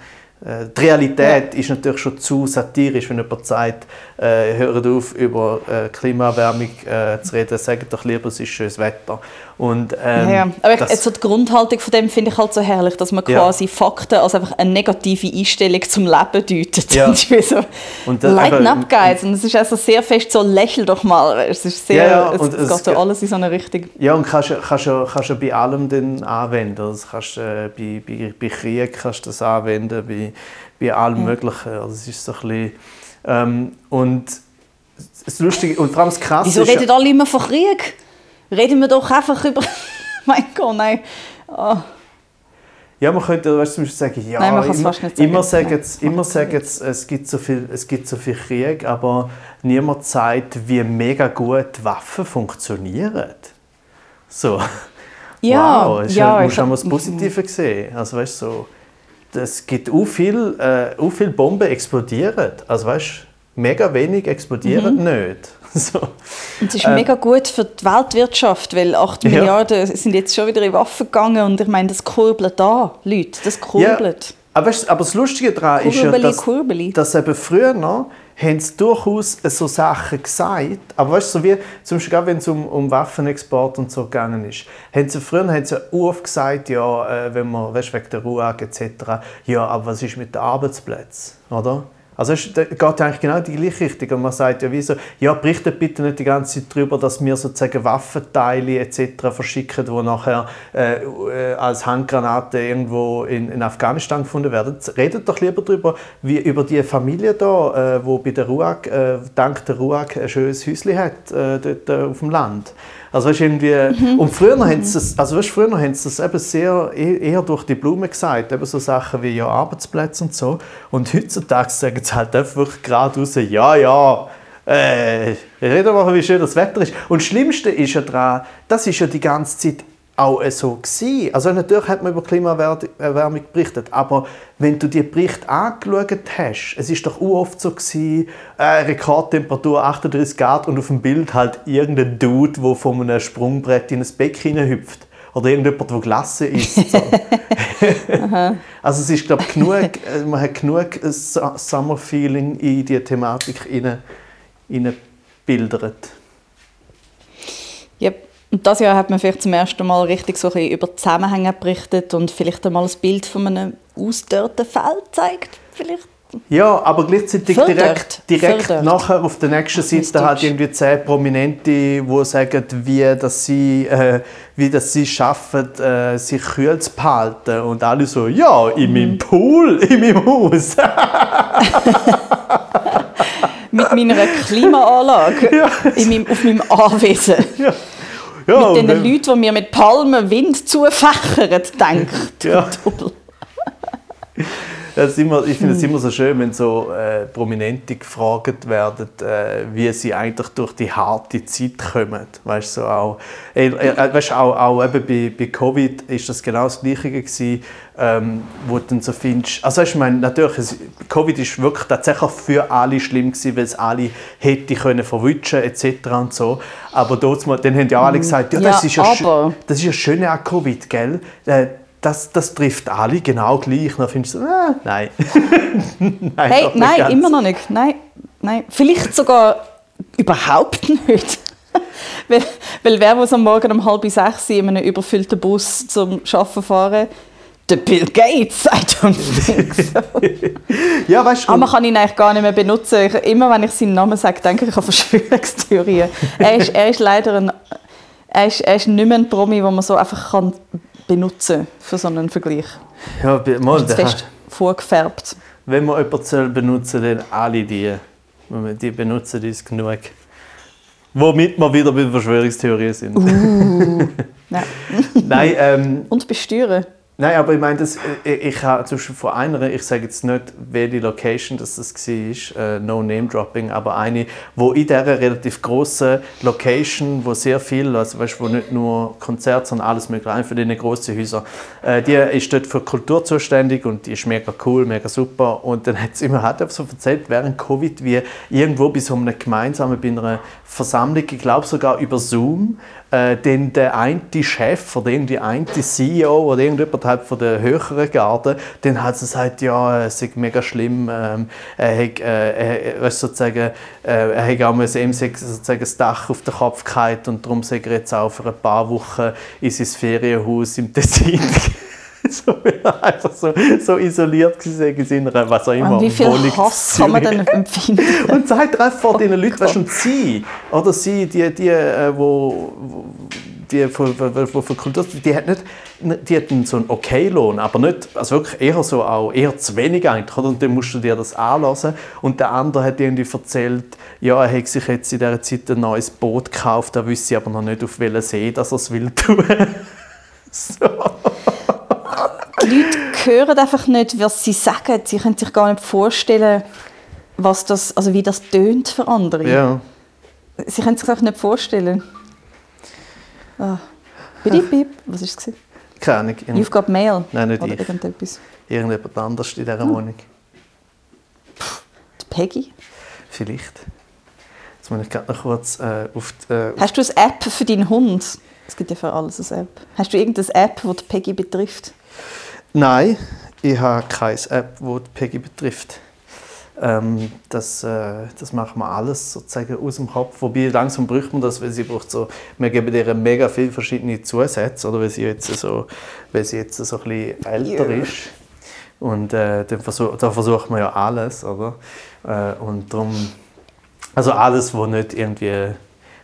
die Realität ja. ist natürlich schon zu satirisch, wenn jemand sagt, äh, hört auf, über äh, Klimaerwärmung äh, zu reden, sagt doch lieber, es ist schönes Wetter. Und, ähm, ja, aber ich, jetzt so die Grundhaltung von dem finde ich halt so herrlich, dass man quasi ja. Fakten als einfach eine negative Einstellung zum Leben deutet. Ja. [LAUGHS] so, und das, lighten up, guys. Und es ist also sehr fest so, lächel doch mal. Es ist sehr, ja, es, es, geht so alles in so eine Richtung. Ja, und kannst du kannst, kannst, kannst bei allem dann anwenden. Also kannst, äh, bei, bei, bei Krieg kannst du das anwenden, bei, bei allem ja. Möglichen. Also es ist so ein bisschen, ähm, und das Lustige und vor allem das Krasse Wieso redet alle immer von Krieg? Reden wir doch einfach über... [LAUGHS] mein Gott, nein. Oh. Ja, man könnte weißt, zum Beispiel sagen, ja, Nein, immer, sagen. immer sagen, es, immer sagen es, gibt so viel, es gibt so viel Krieg, aber niemand zeigt, wie mega gut Waffen funktionieren. So. Ja, wow, ist ja, ja, musst du das Positive sehen. Also weißt so, es gibt auch viel, äh, viel Bomben explodieren. Also weißt, mega wenig explodieren mhm. nicht. [LAUGHS] So. Und es ist ähm, mega gut für die Weltwirtschaft, weil 8 ja. Milliarden sind jetzt schon wieder in Waffen gegangen und ich meine, das kurbelt da, Leute, das kurbelt. Ja, aber, aber das Lustige daran Kurbeli, ist ja, dass, Kurbeli. dass eben früher noch haben sie durchaus so Sachen gesagt, aber weißt du, so wie zum Beispiel wenn es um, um Waffenexport und so gegangen ist, haben sie früher haben sie oft gesagt, ja, äh, wenn man, weißt, wegen der Ruhe etc., ja, aber was ist mit den Arbeitsplätzen, oder? Also es geht eigentlich genau in die gleiche Richtung. Und man sagt ja, wieso, ja, berichtet bitte nicht die ganze Zeit darüber, dass wir sozusagen Waffenteile etc. verschicken, die nachher äh, äh, als Handgranaten irgendwo in, in, Afghanistan gefunden werden. Redet doch lieber darüber, wie über die Familie da, äh, wo bei der RUAG, äh, dank der RUAG ein schönes Häuschen hat, äh, dort äh, auf dem Land. Also weißt, irgendwie, mhm. Und früher haben sie das, also weißt, früher haben sie das eben sehr, e-, eher durch die Blume gesagt, eben so Sachen wie ja, Arbeitsplätze und so. Und heutzutage sagen sie halt einfach gerade raus, ja, ja, äh, reden wir wie schön das Wetter ist. Und das Schlimmste ist ja daran, das ist ja die ganze Zeit auch so gewesen. Also natürlich hat man über Klimaerwärmung berichtet, aber wenn du die Berichte angeschaut hast, es ist doch oft so gewesen, äh, Rekordtemperatur 38 Grad und auf dem Bild halt irgendein Dude, der von einem Sprungbrett in ein Beck hüpft oder irgendjemand, der gelassen ist. So. [LAUGHS] also es ist glaube genug, äh, man hat genug Summer Feeling in die Thematik hinein, bildert. Yep. Und das Jahr hat man vielleicht zum ersten Mal richtig so ein über Zusammenhänge berichtet und vielleicht einmal ein Bild von einem ausdörrten Feld zeigt. Vielleicht. Ja, aber gleichzeitig Fördert. direkt, direkt nachher auf der nächsten Seite hat irgendwie zehn Prominente, die sagen, wie dass sie, äh, wie dass sie schaffen, äh, sich kühl zu behalten. Und alle so, ja, in meinem mhm. Pool, [LAUGHS] in meinem Haus. [LAUGHS] Mit meiner Klimaanlage ja. in meinem, auf meinem Anwesen. Ja. Ja, mit den Leuten, die mir mit Palmen Wind zufächern, denkt. Ja. [LAUGHS] Das immer, ich finde es immer so schön, wenn so äh, Prominente gefragt werden, äh, wie sie eigentlich durch die harte Zeit kommen. Weißt so auch, äh, äh, weißt, auch, auch eben bei, bei Covid ist das genau das Gleiche gewesen, ähm, wo du dann so findest, also ich meine, natürlich, es, Covid ist wirklich tatsächlich für alle schlimm gewesen, weil es alle hätte können verwutschen etc. und so. Aber dort, dann haben ja alle mhm. gesagt, ja, das, ja, ist ja das ist ja schön an Covid, gell? Das, das trifft alle genau gleich. Dann findest du, so, ah, nein. [LAUGHS] nein Hey, nein, ganz. immer noch nicht. Nein, nein. Vielleicht sogar überhaupt [LAUGHS] nicht. weil, weil wer muss am Morgen um halb sechs in einem überfüllten Bus zum Arbeiten fahren? Der Bill Gates, I don't think so. [LAUGHS] Ja, weißt du, Aber man kann ihn eigentlich gar nicht mehr benutzen. Ich, immer wenn ich seinen Namen sage, denke ich an Verschwörungstheorien. er, ist, er ist leider ein, er ist, er ist nicht mehr ein Promi, den man so einfach kann benutzen für so einen Vergleich. ja, mal, Ist fest vorgefärbt. wenn man jemanden soll benutzen dann alle die. Die benutzen ist genug. Womit wir wieder bei Verschwörungstheorien sind. Uh. [LAUGHS] Ja. Nein, ähm, Und besteuern. Nein, aber ich meine, das, äh, ich habe zum Beispiel von einer, ich sage jetzt nicht, welche Location das, war, äh, no name dropping, aber eine, wo in dieser relativ grossen Location, wo sehr viel, also weißt, wo nicht nur Konzerte, sondern alles mögliche, eine von diesen grossen Häusern, äh, die ist dort für Kultur zuständig und die ist mega cool, mega super. Und dann hat sie immer hat so erzählt, während Covid, wie irgendwo bei so einem gemeinsamen, bei einer Versammlung, ich glaube sogar über Zoom, äh, dann der eine Chef oder irgendwie eine CEO oder irgendjemand halt von der höheren Garde, dann hat sie gesagt, ja, es sei mega schlimm, ähm, er hat, äh, weißt, sozusagen, äh, er hat auch ihm sozusagen das Dach auf den Kopf gehalten und darum sei er jetzt auch für ein paar Wochen in sein Ferienhaus im Tessin. [LAUGHS] [LAUGHS] so, einfach so, so isoliert seiner, was auch immer, Und wie viel Wohnung Hass kann man dann empfinden? [LAUGHS] Und er einfach vor diesen Leuten, du, und sie, oder sie, die, die, äh, wo, wo die von, von, Kultur, die hat nicht, die hatten so einen Okay-Lohn, aber nicht, also wirklich eher so auch, eher zu wenig eigentlich, oder? Und dann musst du dir das anlassen. Und der andere hat irgendwie erzählt, ja, er hätte sich jetzt in dieser Zeit ein neues Boot gekauft, er wüsste aber noch nicht, auf welchen See dass er es will tun. [LAUGHS] so. Die Leute hören einfach nicht, was sie sagen. Sie können sich gar nicht vorstellen, was das, also wie das tönt für andere. Ja. Sie können sich einfach nicht vorstellen. Ah. Bip, bip. Was war es? Keine Ahnung. You've got mail. Nein, nicht Oder ich. irgendetwas. Irgendjemand anders in dieser Wohnung. Die Peggy. Vielleicht. Jetzt muss ich gerade noch kurz äh, auf die, äh, Hast du eine App für deinen Hund? Es gibt ja für alles eine App. Hast du irgendeine App, die die Peggy betrifft? Nein, ich habe keine App, die die Peggy betrifft. Ähm, das, äh, das machen wir alles sozusagen aus dem Kopf. Wobei langsam bräuchte man das, weil sie braucht so, wir geben ihr mega viele verschiedene Zusätze, oder weil sie jetzt so, weil sie jetzt so ein bisschen älter Ja. ist. Und äh, dann versuch, da versucht man ja alles, oder? Äh, und darum, also alles, wo nicht irgendwie,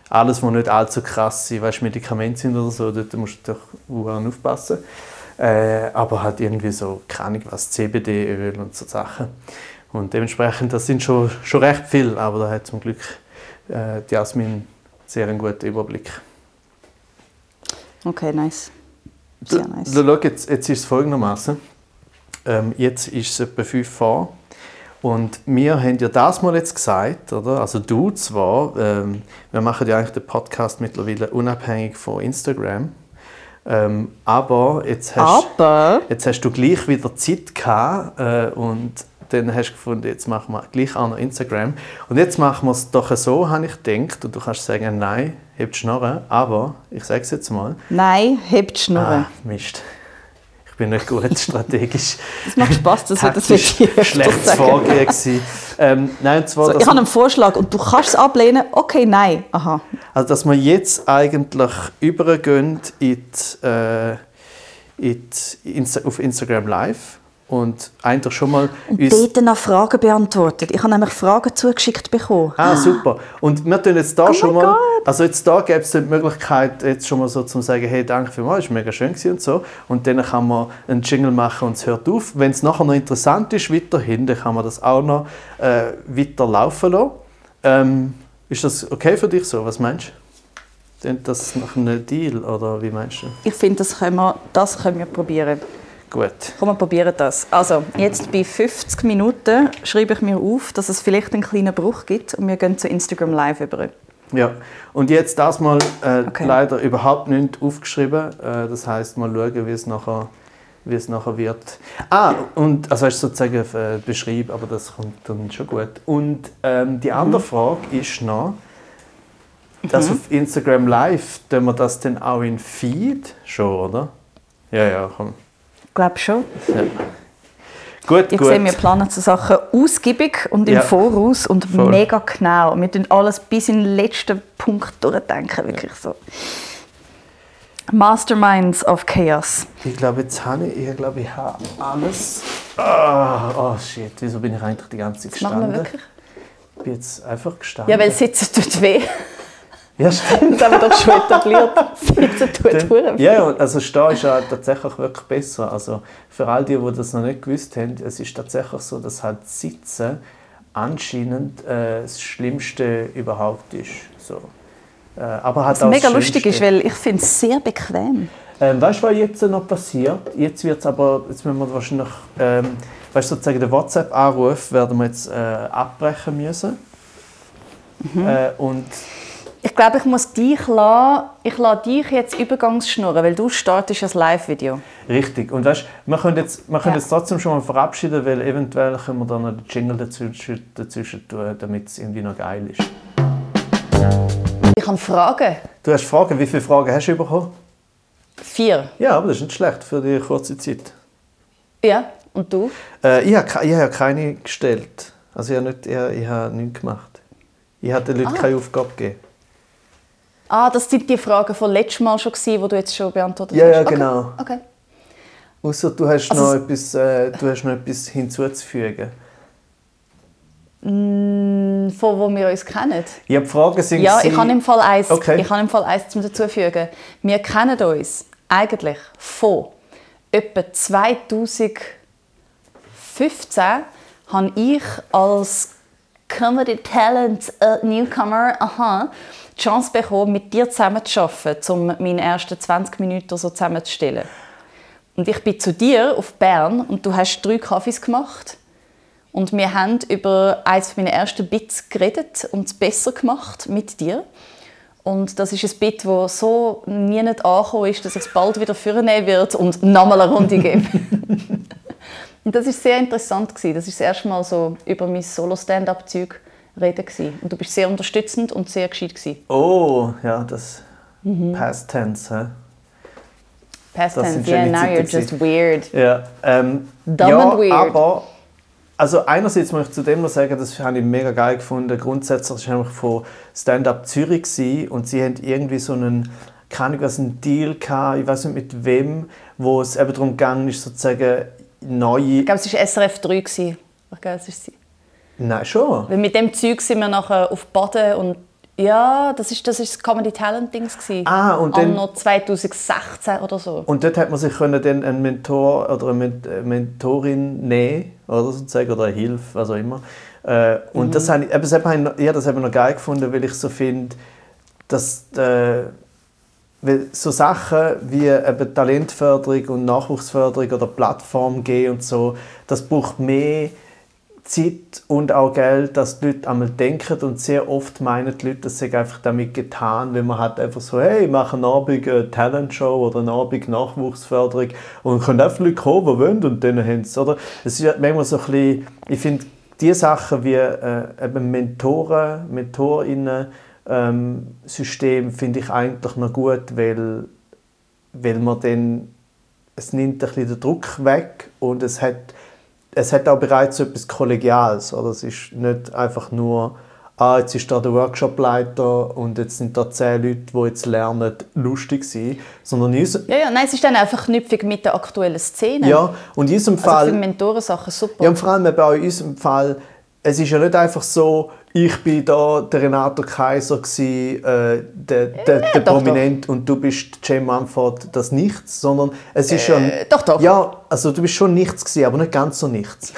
alles, wo nicht allzu krass sind, weißt, Medikamente sind oder so, dort musst du doch aufpassen. Äh, aber halt irgendwie so, keine Ahnung was, CBD-Öl und so Sachen. Und dementsprechend, das sind schon, schon recht viel, aber da hat zum Glück äh, die Jasmin sehr einen guten Überblick. Okay, nice. Sehr nice. Schau, jetzt, jetzt ist es folgendermaßen. Ähm, jetzt ist es etwa 5 vor. Und wir haben ja das mal jetzt gesagt, oder? Also du zwar, ähm, wir machen ja eigentlich den Podcast mittlerweile unabhängig von Instagram. Ähm, aber jetzt hast, Aber jetzt hast du gleich wieder Zeit gehabt äh, und dann hast du gefunden, jetzt machen wir gleich auch noch Instagram. Und jetzt machen wir es doch so, habe ich gedacht. Und du kannst sagen, nein, hebt Schnorren. Aber ich sage es jetzt mal. nein, hebt die Schnurren. Ah, Mist. Ich bin nicht gut [LAUGHS] strategisch. Das macht Spaß, das wird das ich öfters schlechtes. [LAUGHS] Vorgehen gewesen. Ähm, nein, zwar, So, dass, ich habe einen Vorschlag und du kannst es ablehnen. Okay, nein. Aha. also, dass wir jetzt eigentlich übergehen in die, äh, in die Insta auf Instagram Live und eigentlich schon mal uns... Dort noch Fragen beantwortet. Ich habe nämlich Fragen zugeschickt bekommen. Ah, super. Und wir tun jetzt da Oh schon mal, Gott. also jetzt da gäbe es die Möglichkeit, jetzt schon mal so zu sagen, hey, danke vielmals, es war mega schön gewesen und so. Und dann kann man einen Jingle machen und es hört auf. Wenn es nachher noch interessant ist, weiterhin, dann kann man das auch noch äh, weiter laufen lassen. Ähm, ist das okay für dich so? Was meinst du? Das nach einem Deal oder wie meinst du? Ich finde, das können wir, das können wir probieren. Gut. Komm, wir probieren das. Also, jetzt bei 50 Minuten schreibe ich mir auf, dass es vielleicht einen kleinen Bruch gibt und wir gehen zu Instagram Live über. Ja, und jetzt das mal äh, Okay. leider überhaupt nicht aufgeschrieben. Äh, das heißt mal schauen, wie es nachher, wie es nachher wird. Ah, und also ist sozusagen äh, beschrieben, aber das kommt dann schon gut. Und ähm, die andere Frage ist noch, dass auf Instagram Live, tun wir das dann auch in Feed schon, oder? Ja, ja, komm. Ich glaube schon. Ja. Gut, Ich gut. sehe, wir planen so Sachen ausgiebig und im Ja. Voraus und Voll. mega genau. Wir tun alles bis in den letzten Punkt durchdenken, wirklich so. Masterminds of Chaos. Ich glaube, jetzt habe ich, ich glaube, ich habe alles. Ah, oh shit, wieso bin ich eigentlich die ganze Zeit Das machen wir gestanden? wirklich. Ich bin jetzt einfach gestanden. Ja, weil Sitzen tut weh. Ja, stimmt. Das haben wir doch schon etabliert. [LAUGHS] Sitzen tut Dann- hure weh. Ja, ja, also Stehen ist ja tatsächlich wirklich besser. Also für all die, die das noch nicht gewusst haben, es ist tatsächlich so, dass halt Sitzen anscheinend äh, das Schlimmste überhaupt ist. So. Äh, aber halt Was auch mega lustig ist, weil ich finde es sehr bequem. Ähm, weißt du, was jetzt noch passiert? Jetzt wird es aber, jetzt müssen wir wahrscheinlich, ähm, weißt du, sozusagen den WhatsApp-Anruf werden wir jetzt äh, abbrechen müssen. Mhm. Äh, und Ich glaube, ich muss dich lassen. Ich lasse dich jetzt übergangsschnurren, weil du startest ein Live-Video. richtig. Und weißt, wir können jetzt, wir können Ja. jetzt trotzdem schon mal verabschieden, weil eventuell können wir dann noch den Jingle dazwischen, dazwischen tun, damit es irgendwie noch geil ist. Ich habe Fragen. Du hast Fragen. Wie viele Fragen hast du bekommen? Vier. Ja, aber das ist nicht schlecht für die kurze Zeit. Ja, und du? Äh, ich habe ich habe keine gestellt. Also ich habe, nicht, ich habe, ich habe nichts gemacht. Ich habe den Leuten Ah. keine Aufgabe gegeben. Ah, das sind die Fragen von letztem Mal schon, die du jetzt schon beantwortet Ja, hast. ja, Okay. genau. Okay. Außer du hast, Also noch es- etwas, äh, du hast noch etwas hinzuzufügen. Mm, Von wo wir uns kennen? Ja, die Fragen sind Ja, ich habe im Fall eins. Okay. Ich habe im Fall eins zum dazufügen. Wir kennen uns eigentlich von etwa 2015 habe ich als Comedy Talent äh, Newcomer aha, die Chance bekommen, mit dir zusammen zu arbeiten, um meine ersten 20 Minuten so zusammenzustellen. Und ich bin zu dir auf Bern und du hast drei Kaffees gemacht. Und wir haben über eines meiner ersten Bits geredet und es besser gemacht mit dir. Und das ist ein Bit, das so nie nicht angekommen ist, dass ich es bald wieder vornehmen wird und nochmal eine Runde geben. [LAUGHS] und das war sehr interessant. gewesen. Das war das erste Mal so über mein Solo-Stand-Up-Zeug reden. gewesen. Und du bist sehr unterstützend und sehr gescheit. gewesen. Oh, ja, das Mhm. Past Tense. hä? Past Das tense, yeah, now you're just weird. Ja, ähm, Dumb ja and weird. aber also einerseits muss ich zu dem noch sagen, das habe ich mega geil gefunden. Grundsätzlich war ich von Stand-Up Zürich gewesen und sie haben irgendwie so einen keine Ahnung, was einen Deal gehabt, ich weiß nicht mit wem, wo es eben darum gegangen ist, sozusagen neue. Ich glaube, es war SRF 3. gewesen. Ich glaube, es ist sie. Nein, schon. Weil mit dem Zeug sind wir nachher auf Baden und ja, das ist das, ist das Comedy Talent Dings gewesen. Ah, und dann- Anno 2016 oder so. Und dort hat man sich können dann einen Mentor oder eine äh, Mentorin nehmen, oder sozusagen, oder eine Hilfe, was auch immer. Äh, und das habe ich, eben, das habe ich, noch- ich habe das eben noch geil gefunden, weil ich so finde, dass äh, weil so Sachen wie eben Talentförderung und Nachwuchsförderung oder Plattform gehen und so, das braucht mehr Zeit und auch Geld, dass die Leute einmal denken und sehr oft meinen die Leute, das sei einfach damit getan, wenn man hat einfach so, hey, ich mache eine Abend eine Talentshow oder eine Abend Nachwuchsförderung und können einfach Leute kommen, die wollen und dann haben sie, oder? Es ist manchmal so ein bisschen, ich finde, die Sachen wie äh, eben Mentoren, Mentorinnen, ähm, System finde ich eigentlich noch gut, weil, weil man dann, es nimmt ein bisschen den Druck weg und es hat, es hat auch bereits so etwas Kollegiales. Oder? Es ist nicht einfach nur, ah, jetzt ist da der Workshopleiter und jetzt sind da zehn Leute, die jetzt lernen, lustig zu sein, sondern in Ja, ja, nein, es ist dann einfach knüpfig mit der aktuellen Szene. ja, und in unserem also für Fall... Mentorensachen super. Ja, und vor allem eben auch in unserem Fall, es ist ja nicht einfach so, ich bin da der Renato Kaiser gsi, äh, der, der, der doch, Prominent und du bist Jay Mumford, das Nichts, sondern es ist schon... Äh, doch, doch. Ja, also du bist schon Nichts gsi, aber nicht ganz so Nichts.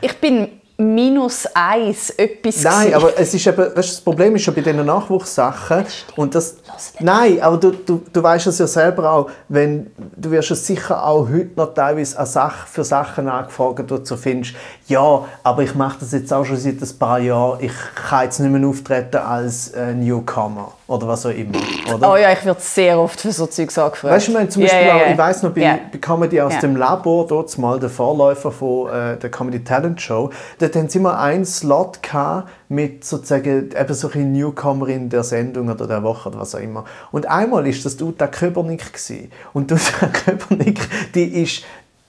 Ich bin minus eins etwas Nein, gewesen. aber es ist eben, weißt, du, das Problem ist schon bei diesen Nachwuchssachen und das, Lass nicht. nein, aber du, du, du weißt es ja selber auch, wenn du wirst ja sicher auch heute noch teilweise an Sach, für Sachen angefragt, wo du so findest, ja, aber ich mache das jetzt auch schon seit ein paar Jahren, ich kann jetzt nicht mehr auftreten als äh, Newcomer oder was auch immer. Oder? Oh ja, ich werde sehr oft für so Zeugs angefragt. Weißt du, ich zum Beispiel ja, auch, ja. ich weiß noch, bei, Ja. bei Comedy aus dem Labor, dort mal der Vorläufer von äh, der Comedy Talent Show, dort haben sie immer einen Slot gehabt mit sozusagen eben so ein Newcomerin der Sendung oder der Woche oder was auch immer. Und einmal ist das Uta Köbernick gewesen. Und Uta [LAUGHS] Köbernick, die ist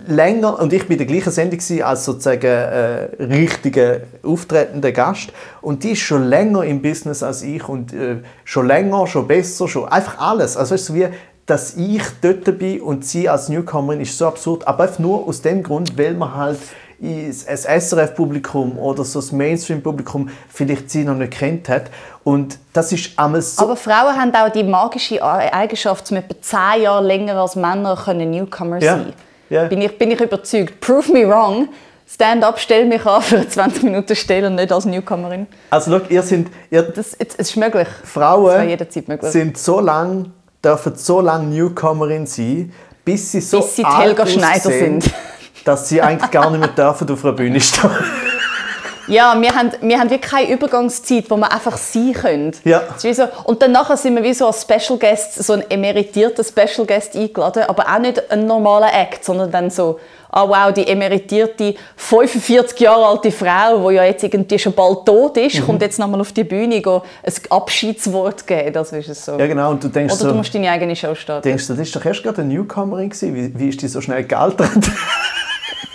länger, und ich bin der gleichen Sendung als sozusagen äh, richtiger auftretender Gast und die ist schon länger im Business als ich und äh, schon länger, schon besser, schon einfach alles. Also es ist so wie, dass ich dort bin und sie als Newcomerin ist so absurd, aber einfach nur aus dem Grund, weil man halt das SRF-Publikum oder so das Mainstream-Publikum vielleicht sie noch nicht kennt hat und das ist einmal so... Aber Frauen haben auch die magische Eigenschaft, um etwa 10 Jahre länger als Männer können Newcomer sein Ja. Bin, ich, bin ich überzeugt. Prove me wrong. Stand-up, stell mich an für eine 20 Minuten Stelle und nicht als Newcomerin. also schau, ihr sind... Ihr, Das, es es ist möglich. Frauen jederzeit möglich. sind so lang, dürfen so lange Newcomerin sein, bis sie so Bis sie Helga Schneider sind. dass sie eigentlich gar nicht mehr dürfen auf einer Bühne stehen. [LAUGHS] Ja, wir haben, wir haben wirklich keine Übergangszeit, wo wir einfach sein können. Ja. Wie so, und dann nachher sind wir wie so als Special Guest, so ein emeritierter Special Guest eingeladen, aber auch nicht ein normaler Act, sondern dann so, ah wow, die emeritierte, 45 Jahre alte Frau, die ja jetzt irgendwie schon bald tot ist, Mhm. kommt jetzt nochmal auf die Bühne go ein Abschiedswort geben. Das ist es so. Ja genau, und du denkst Oder du so, musst deine eigene Show starten. denkst du, das ist doch erst gerade eine Newcomerin gewesen. Wie, wie ist die so schnell gealtert? [LAUGHS]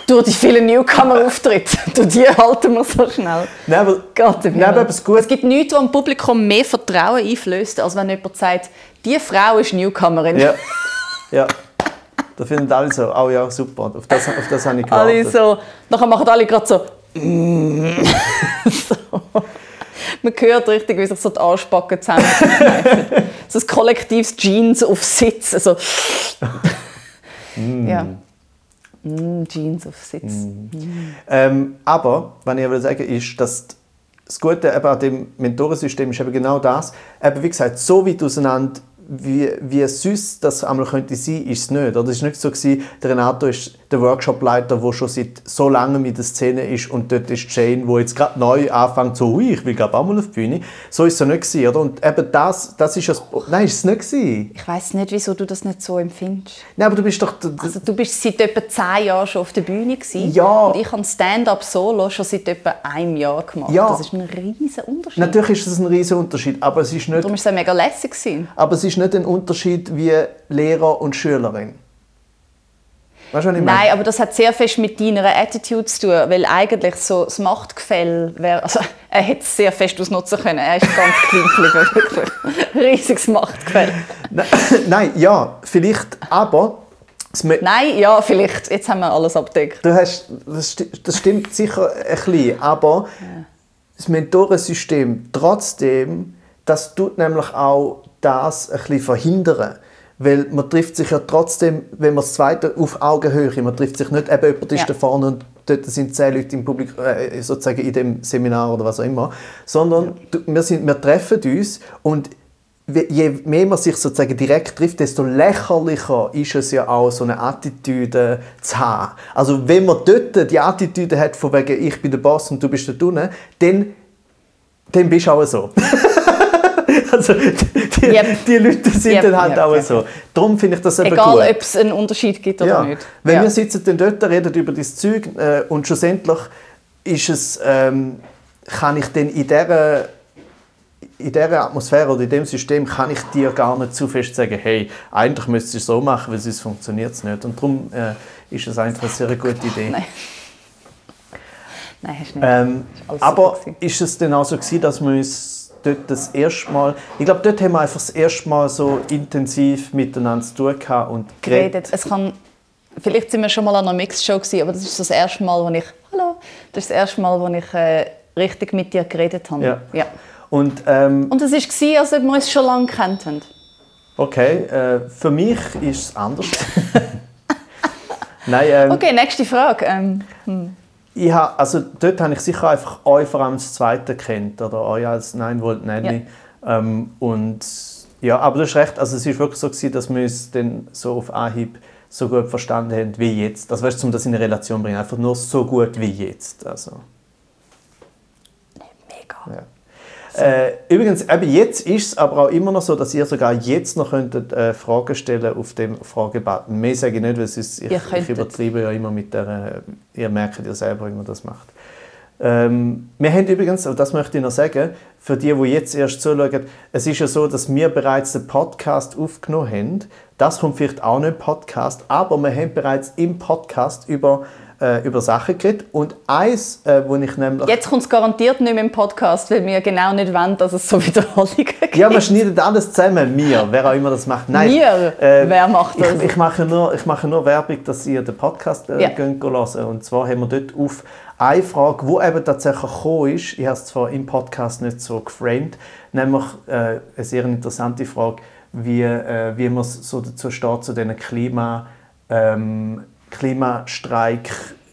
Durch die vielen Newcomer-Auftritte, [LAUGHS] durch die halten wir so schnell. Nein, aber, nein, aber etwas gut. Es gibt nichts, was dem Publikum mehr Vertrauen einflößt, als wenn jemand sagt, diese Frau ist Newcomerin. Ja, [LAUGHS] ja. Da finden alle so, oh ja, super, auf das, auf das habe ich Alle gewartet. so, nachher machen alle gerade so. mm. [LAUGHS] so. Man hört richtig, wie sich so die Arschbacken zusammenkneifen. so ein kollektives Jeans auf Sitz. Also, Ja. Mm, Jeans auf Sitz. Ähm, aber, was ich will sagen ist, dass das Gute eben an dem Mentorensystem ist eben genau das. Eben, wie gesagt, so weit auseinander, wie, wie süß das einmal könnte sein, ist es nicht. Oder es ist nicht so gewesen, der Renato ist der Workshopleiter, der schon seit so langem in der Szene ist und dort ist Jane, wo jetzt gerade neu anfängt, so, ui, ich will glaube auch mal auf die Bühne. So ist es ja nicht gewesen, oder? Und eben das, das ist das, nein, ist es nicht gewesen. Ich weiß nicht, wieso du das nicht so empfindest. Nein, aber du bist doch, Also du bist seit etwa zehn Jahren schon auf der Bühne gewesen. Ja. Und ich habe Stand-up Solo schon seit etwa einem Jahr gemacht. Ja. Das ist ein riesen Unterschied. natürlich ist es ein riesen Unterschied, aber es ist nicht Darum war es mega lässig. gewesen. Aber es ist nicht ein Unterschied wie Lehrer und Schülerin. Weißt du, was ich meine? Nein, aber das hat sehr fest mit deiner Attitude zu tun, weil eigentlich so das Machtgefälle wäre, [LAUGHS] also er hätte es sehr fest ausnutzen können. Er ist ganz [LAUGHS] geblieben, wirklich. Riesiges Machtgefälle. Nein, [LAUGHS] Nein, ja, vielleicht, aber Nein, ja, vielleicht. Jetzt haben wir alles abdeckt. du hast, das, das stimmt sicher ein bisschen, aber das Mentorensystem trotzdem, das tut nämlich auch das ein bisschen verhindern. Weil man trifft sich ja trotzdem, wenn man das zweite auf Augenhöhe, man trifft sich nicht, eben jemand ist Ja. da vorne und dort sind zehn Leute im Publikum, äh, sozusagen in dem Seminar oder was auch immer, sondern du, wir, sind, wir treffen uns und je mehr man sich sozusagen direkt trifft, desto lächerlicher ist es ja auch, so eine Attitüde zu haben. Also wenn man dort die Attitüde hat, von wegen ich bin der Boss und du bist da unten, dann, dann bist du auch so. [LAUGHS] also die, Yep. die Leute sind Yep, dann halt yep, auch so. Darum finde ich das eben Egal, gut. ob es einen Unterschied gibt oder Ja. nicht. Wenn Ja. wir sitzen dann dort, reden über das Zeug äh, und schlussendlich ist es, ähm, kann ich dann in dieser, in dieser Atmosphäre oder in dem System kann ich dir gar nicht zu fest sagen, hey, eigentlich müsstest du es so machen, weil sonst funktioniert es nicht. Und darum äh, ist es einfach eine sehr gute Idee. Nein. Nein, hast du nicht. Ähm, alles aber ist es dann auch so gewesen, dass wir uns dort das erste Mal, ich glaube, dort haben wir einfach das erste Mal so intensiv miteinander zu tun gehabt und geredet. Es kann, vielleicht sind wir schon mal an einer Mixed-Show gewesen, aber das ist das erste Mal, wo ich, hallo, das ist das erste Mal, wo ich äh, richtig mit dir geredet habe. Ja. Ja. Und ähm, Und es war, als ob wir uns schon lange kennt haben. Okay, äh, für mich ist es anders. [LAUGHS] Nein, ähm, Okay, nächste Frage. Ähm, ich ha, also dort habe ich sicher einfach euch vor allem als Zweite kennt oder euch als Nein Volt Nanny. Ähm, und ja, aber du hast recht, also es ist wirklich so gewesen, dass wir uns dann so auf Anhieb so gut verstanden haben wie jetzt. Also weißt du, um das in eine Relation zu bringen, einfach nur so gut wie jetzt. Also, mega. ja. Äh, übrigens, eben jetzt ist es aber auch immer noch so, dass ihr sogar jetzt noch könntet, äh, Fragen stellen auf dem Fragebutton. Mehr sage ich nicht, weil sonst, ich, ich übertreibe ja immer mit der, äh, ihr merkt ja selber, wie man das macht. Ähm, wir haben übrigens, und das möchte ich noch sagen, für die, die jetzt erst zuschauen, es ist ja so, dass wir bereits den Podcast aufgenommen haben. Das kommt vielleicht auch nicht im Podcast, aber wir haben bereits im Podcast über, äh, über Sachen geredet. Und eins, äh, wo ich nämlich... Jetzt kommt es garantiert nicht mehr im Podcast, weil wir genau nicht wollen, dass es so [LAUGHS] Wiederholungen gibt. Ja, wir schneiden alles zusammen. Wir, wer auch immer das macht. Nein, Wir? äh, Wer macht das? Ich, ich, mache nur, ich mache nur Werbung, dass ihr den Podcast äh, Ja. gehen hören. Und zwar haben wir dort auf eine Frage, die eben tatsächlich gekommen ist, ich habe es zwar im Podcast nicht so geframed, nämlich äh, eine sehr interessante Frage, wie, äh, wie man so dazu steht, zu diesen Klima, ähm, Klimastreik,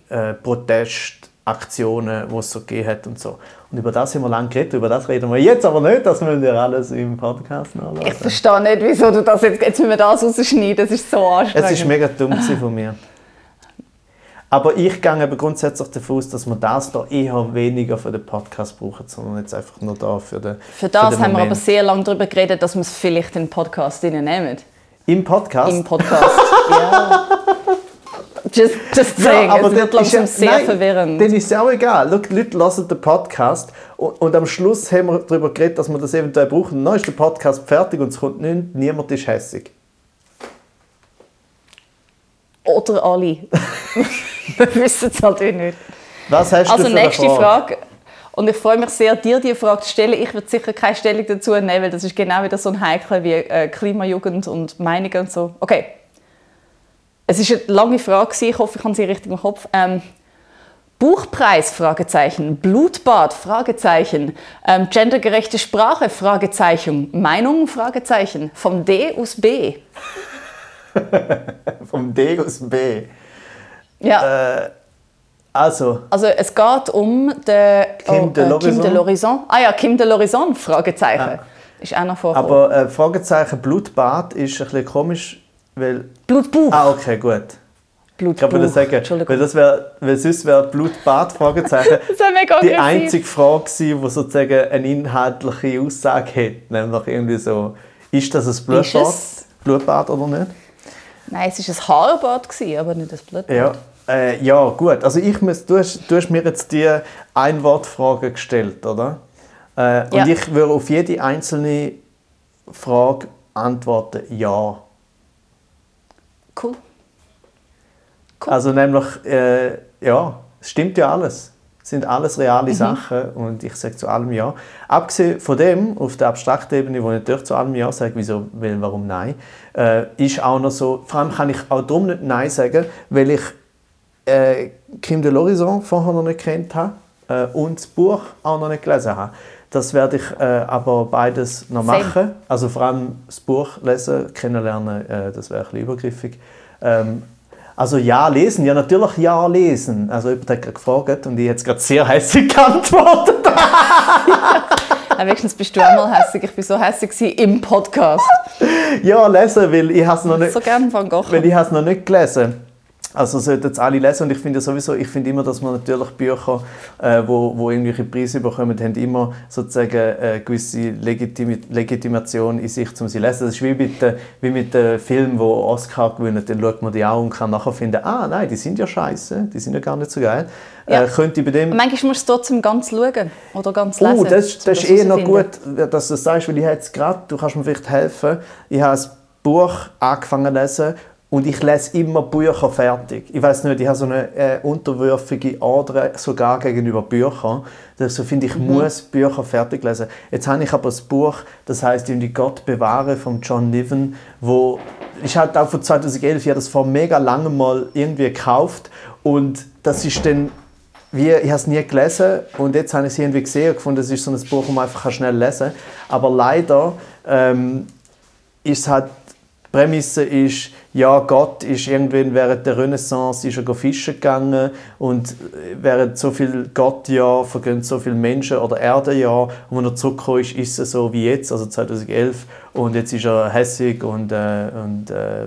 äh, Protestaktionen, die es so gegeben hat und so. Und über das haben wir lange geredet, über das reden wir jetzt aber nicht, das müsst ihr alles im Podcast nachlesen. Ich verstehe nicht, wieso du das jetzt, jetzt müssen wir das rausschneiden, das ist so anstrengend. Es ist mega dumm von mir. Aber ich gehe eben grundsätzlich davon aus, dass wir das da eher weniger für den Podcast brauchen, sondern jetzt einfach nur da für den Für das den haben wir Moment. aber sehr lange darüber geredet, dass wir es vielleicht in den Podcast nehmen. Im Podcast? Im Podcast. [LAUGHS] ja. Just, just saying, es wird langsam ja- sehr nein, verwirrend. Dann ist es ja auch egal. Schau, die Leute hören den Podcast und, und am Schluss haben wir darüber geredet, dass wir das eventuell brauchen. Dann ist der Podcast fertig und es kommt nichts, niemand ist hässig. Oder alle. [LAUGHS] wir wissen es halt nicht. Was hast Also du für nächste Frage. Und ich freue mich sehr, dir diese Frage zu stellen. Ich würde sicher keine Stellung dazu nehmen, weil das ist genau wieder so ein Heikel wie äh, Klimajugend und Meinungen und so. Okay. Es ist eine lange Frage, ich hoffe, ich habe sie richtig im Kopf. Ähm, Buchpreis? Fragezeichen. Blutbad? Fragezeichen. Ähm, gendergerechte Sprache? Fragezeichen. Meinung? Fragezeichen. Vom D aus B. [LAUGHS] Vom D aus B. Ja. Äh, also, Also es geht um den Kim de äh, Kim l'Horizon? de l'Horizon. Ah ja, Kim de l'Horizon, Fragezeichen. Ah. Ist noch vorgekommen. aber äh, Fragezeichen Blutbad ist ein bisschen komisch, weil... Blutbuch. Ah, okay, gut. Blutbuch. Ich kann das sagen, weil, das wär, weil sonst wäre Blutbad, Fragezeichen, [LAUGHS] Das mega die aggressiv. einzige Frage gewesen, die sozusagen eine inhaltliche Aussage hat. Nämlich irgendwie so, ist das ein Blutbad, es? Blutbad oder nicht? Nein, es war ein Haarbad, gewesen, aber nicht ein Blutbad. Ja, äh, ja gut. Also ich muss, du, hast, du hast mir jetzt die Einwortfrage gestellt, oder? Äh, Ja. Und ich würde auf jede einzelne Frage antworten ja. Cool. Cool. Also nämlich, äh, ja, es stimmt ja alles. Es sind alles reale Mhm. Sachen und ich sage zu allem ja. Abgesehen von dem, auf der abstrakten Ebene, wo ich natürlich zu allem ja sage, wieso, weil, warum nein, äh, ist auch noch so, vor allem kann ich auch darum nicht nein sagen, weil ich äh, Kim de l'Horizon vorher noch nicht kennt habe äh, und das Buch auch noch nicht gelesen habe. Das werde ich äh, aber beides noch Same. machen. Also vor allem das Buch lesen, kennenlernen, äh, das wäre ein bisschen übergriffig. Ähm, also ja, lesen, ja natürlich ja lesen. Also jemand hat gerade gefragt und ich habe jetzt gerade sehr hässlich [LAUGHS] geantwortet. Ja, wenigstens bist du auch mal hässig. Ich war so hässig im Podcast. ja, lesen, weil ich habe es noch nicht... So gerne Van Gogh. Weil ich habe es noch nicht gelesen. Also sollten es alle lesen und ich finde sowieso, ich finde immer, dass man natürlich Bücher, äh, wo, wo irgendwelche Preise bekommen, haben immer sozusagen eine gewisse Legitimi Legitimation in sich, um sie zu lesen. Das ist wie mit, den- wie mit den Filmen, die Oscar gewinnen, dann schaut man die auch und kann nachher finden, ah nein, die sind ja scheiße, die sind ja gar nicht so geil. Ja. Äh, könnte bei dem... Manchmal musst du es trotzdem ganz schauen oder ganz lesen. Oh, das, das ist eh noch gut, dass du das sagst, weil ich jetzt gerade, du kannst mir vielleicht helfen, ich habe ein Buch angefangen zu lesen und ich lese immer Bücher fertig. Ich weiß nicht, ich habe so eine äh, unterwürfige Ader sogar gegenüber Büchern, ich so finde, ich Mhm. muss Bücher fertig lesen. Jetzt habe ich aber ein Buch, das heißt irgendwie Gott bewahre von John Niven, wo ist halt auch von 2011, ich habe das vor mega langem mal irgendwie gekauft und das ist dann wie, ich habe es nie gelesen und jetzt habe ich es irgendwie gesehen und gefunden, es ist so ein Buch, das man einfach schnell lesen kann. Aber leider ähm, ist es halt, die Prämisse ist, ja, Gott ist irgendwann während der Renaissance ist er fischen gegangen und äh, während so viel Gottjahr vergehen so viele Menschen oder Erdejahr und wenn er zurückgekommen ist, ist es so wie jetzt, also 2011 und jetzt ist er hässig und, äh, und äh,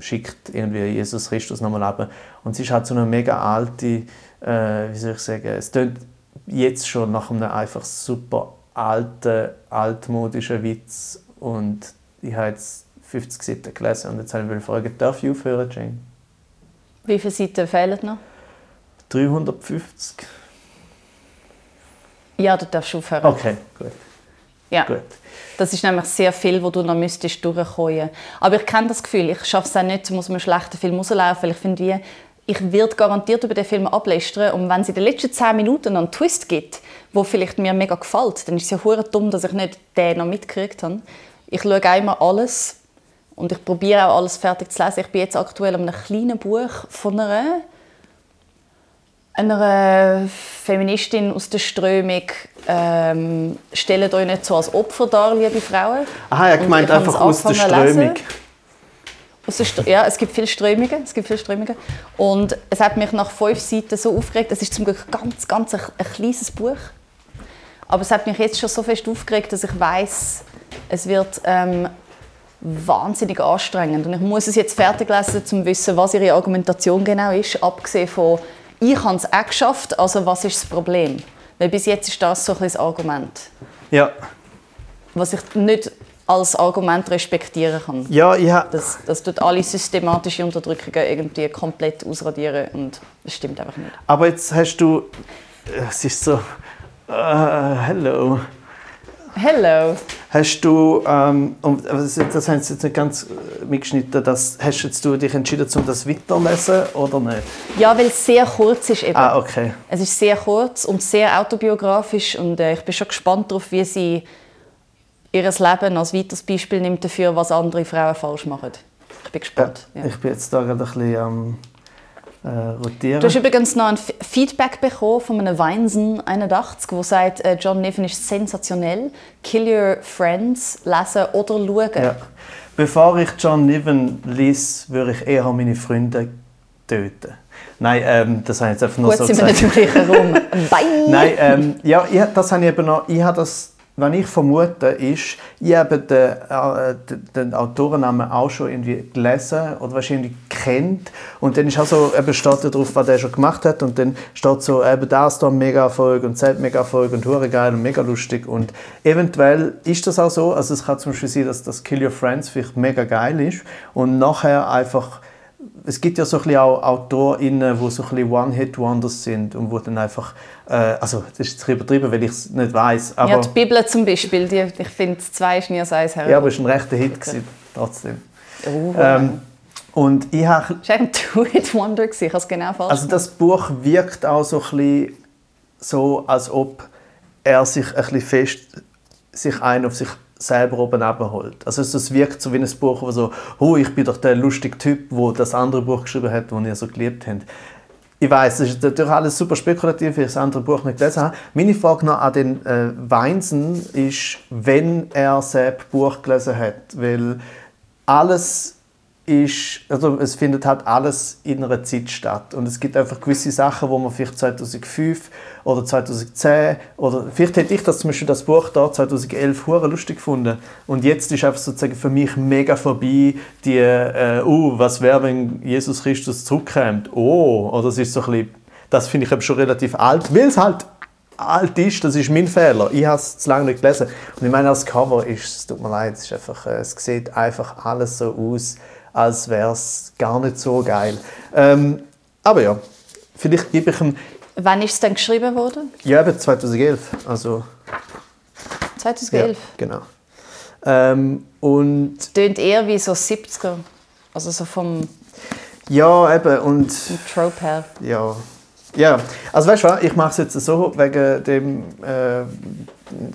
schickt irgendwie Jesus Christus nochmal ab. Und es ist halt so eine mega alte, äh, wie soll ich sagen, es tönt jetzt schon nach einem einfach super alten, altmodischen Witz und ich habe jetzt 50 Seiten gelesen und jetzt habe ich fragen, darf ich aufhören, Jane? Wie viele Seiten fehlen noch? 350. Ja, du darfst aufhören. Okay, gut. Ja. gut. Das ist nämlich sehr viel, wo du noch müsstest durchkommen. Aber ich kenne das Gefühl, ich schaffe es auch nicht, aus einem schlechten Film rauszulaufen, weil ich finde, ich werde garantiert über den Film ablästern und wenn es in den letzten 10 Minuten einen Twist gibt, wo vielleicht mir mega gefällt, dann ist es ja hure dumm, dass ich nicht den noch mitgekriegt habe. Ich schaue einmal alles und ich probiere auch alles fertig zu lesen. Ich bin jetzt aktuell an einem kleinen Buch von einer einer Feministin aus der Strömung ähm, stellt euch nicht so als Opfer dar, liebe Frauen. Aha, ich meint einfach aus der Strömung. Aus der Str ja, es gibt viele Strömungen, es gibt viele Strömungen. Und es hat mich nach fünf Seiten so aufgeregt. Es ist zum Glück ganz, ganz ein, ein kleines Buch. Aber es hat mich jetzt schon so fest aufgeregt, dass ich weiß, es wird ähm, wahnsinnig anstrengend. Und ich muss es jetzt fertig lesen, um zu wissen, was ihre Argumentation genau ist, abgesehen von ich habe es auch geschafft, also was ist das Problem? Weil bis jetzt ist das so ein das Argument. Ja. Was ich nicht als Argument respektieren kann. Ja, ich das, das tut alle systematische Unterdrückungen irgendwie komplett ausradieren und das stimmt einfach nicht. Aber jetzt hast du, es ist so, uh, hello. Hello. Hast du, ähm, das haben Sie jetzt nicht ganz äh, mitgeschnitten, das, hast jetzt du dich entschieden, um das weiterzulesen oder nicht? Ja, weil es sehr kurz ist eben. Ah, okay. Es ist sehr kurz und sehr autobiografisch und äh, ich bin schon gespannt darauf, wie sie ihr Leben als weiteres Beispiel nimmt dafür, was andere Frauen falsch machen. Ich bin gespannt. Ja, ja. Ich bin jetzt da gerade ein bisschen. Ähm äh, rotieren. Du hast übrigens noch ein Feedback bekommen von einem Weinsen 81, der sagt, äh, John Niven ist sensationell. Kill your friends, lesen oder schauen. Ja. Bevor ich John Niven lese, würde ich eher meine Freunde töten. Nein, ähm, das habe ich jetzt einfach nur Gut, so sind gesagt. wir nicht im gleichen Raum. [LAUGHS] Nein, ähm, ja, ich, das habe ich eben noch, ich habe das was ich vermute, ist, ich habe den, äh, den Autorennamen auch schon irgendwie gelesen oder wahrscheinlich kennt. Und dann ist auch so, eben steht da drauf, was der schon gemacht hat. Und dann steht so, eben das da mega Erfolg und das mega Erfolg und hure geil und mega lustig. Und eventuell ist das auch so. Also es kann zum Beispiel sein, dass das Kill Your Friends vielleicht mega geil ist. Und nachher einfach es gibt ja so ein auch AutorInnen, die so ein One-Hit-Wonders sind und wo dann einfach, äh, also das ist jetzt übertrieben, weil ich es nicht weiß. ja, die Bibel zum Beispiel, die, ich finde, zwei ist nie als eins Ja, aber es war ein rechter Hit, gewesen, trotzdem. Oh. Ähm, und ich habe... Es war ein Two-Hit-Wonder, ich habe es genau falsch Also das Buch wirkt auch so ein bisschen so, als ob er sich ein bisschen fest sich ein auf sich selber oben abholt. Also es wirkt so wie ein Buch, wo so, oh, ich bin doch der lustige Typ, wo das andere Buch geschrieben hat, das ihr so geliebt habt. Ich weiß, das ist natürlich alles super spekulativ, weil ich das andere Buch nicht gelesen habe. Meine Frage noch an den äh, Weinsen ist, wenn er selbst Buch gelesen hat, weil alles ist, also es findet halt alles in einer Zeit statt. Und es gibt einfach gewisse Sachen, wo man vielleicht 2005 oder 2010 oder vielleicht hätte ich das zum Beispiel das Buch da 2011 hure lustig gefunden und jetzt ist einfach sozusagen für mich mega vorbei die äh, uh, was wäre wenn Jesus Christus zurückkommt oh oder es ist so ein bisschen, das finde ich schon relativ alt weil es halt alt ist, das ist mein Fehler. Ich habe es zu lange nicht gelesen. Und ich meine, als Cover ist es, tut mir leid, es, ist einfach, äh, es sieht einfach alles so aus, als wäre es gar nicht so geil. Ähm, aber ja, vielleicht gebe ich ihm... Wann ist es denn geschrieben worden? Ja, eben 2011. Also, 2011? Ja, genau. Ähm, und... Tönt eher wie so 70er. Also so vom... Ja, eben. Und... Vom Trope her. Ja. Ja, also weißt du ich mache es jetzt so, wegen dem äh,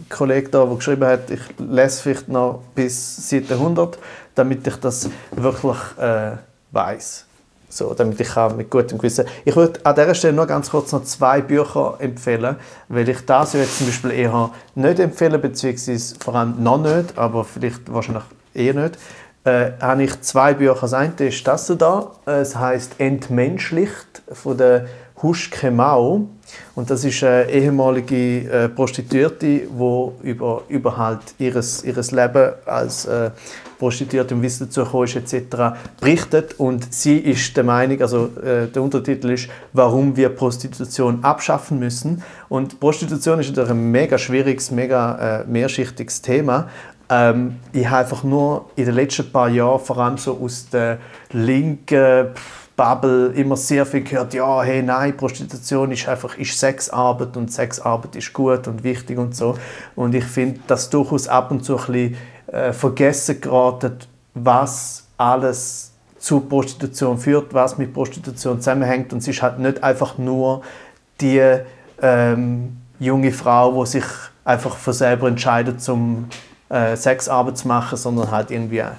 Kollegen da, der geschrieben hat, ich lese vielleicht noch bis Seite 100 damit ich das wirklich äh, weiß. So, damit ich auch mit gutem Gewissen. Ich würde an dieser Stelle nur ganz kurz noch zwei Bücher empfehlen, weil ich das jetzt zum Beispiel eher nicht empfehle, beziehungsweise vor allem noch nicht, aber vielleicht wahrscheinlich eher nicht. Äh, habe ich zwei Bücher. Das eine ist das da. Es heißt Entmenschlicht von der Husch Kemau. Und das ist eine ehemalige äh, Prostituierte, die über, über ihres, ihres Leben als äh, Prostituierte im Wissen dazu gekommen ist, etc. berichtet. Und sie ist der Meinung, also äh, der Untertitel ist, warum wir Prostitution abschaffen müssen. Und Prostitution ist natürlich ein mega schwieriges, mega äh, mehrschichtiges Thema. Ähm, ich habe einfach nur in den letzten paar Jahren, vor allem so aus der linken Bubble, immer sehr viel gehört, ja, hey, nein, Prostitution ist einfach ist Sexarbeit und Sexarbeit ist gut und wichtig und so. Und ich finde, dass durchaus ab und zu ein bisschen äh, vergessen geraten, was alles zu Prostitution führt, was mit Prostitution zusammenhängt. Und es ist halt nicht einfach nur die ähm, junge Frau, die sich einfach von selber entscheidet, zum äh, Sexarbeit zu machen, sondern halt irgendwie äh,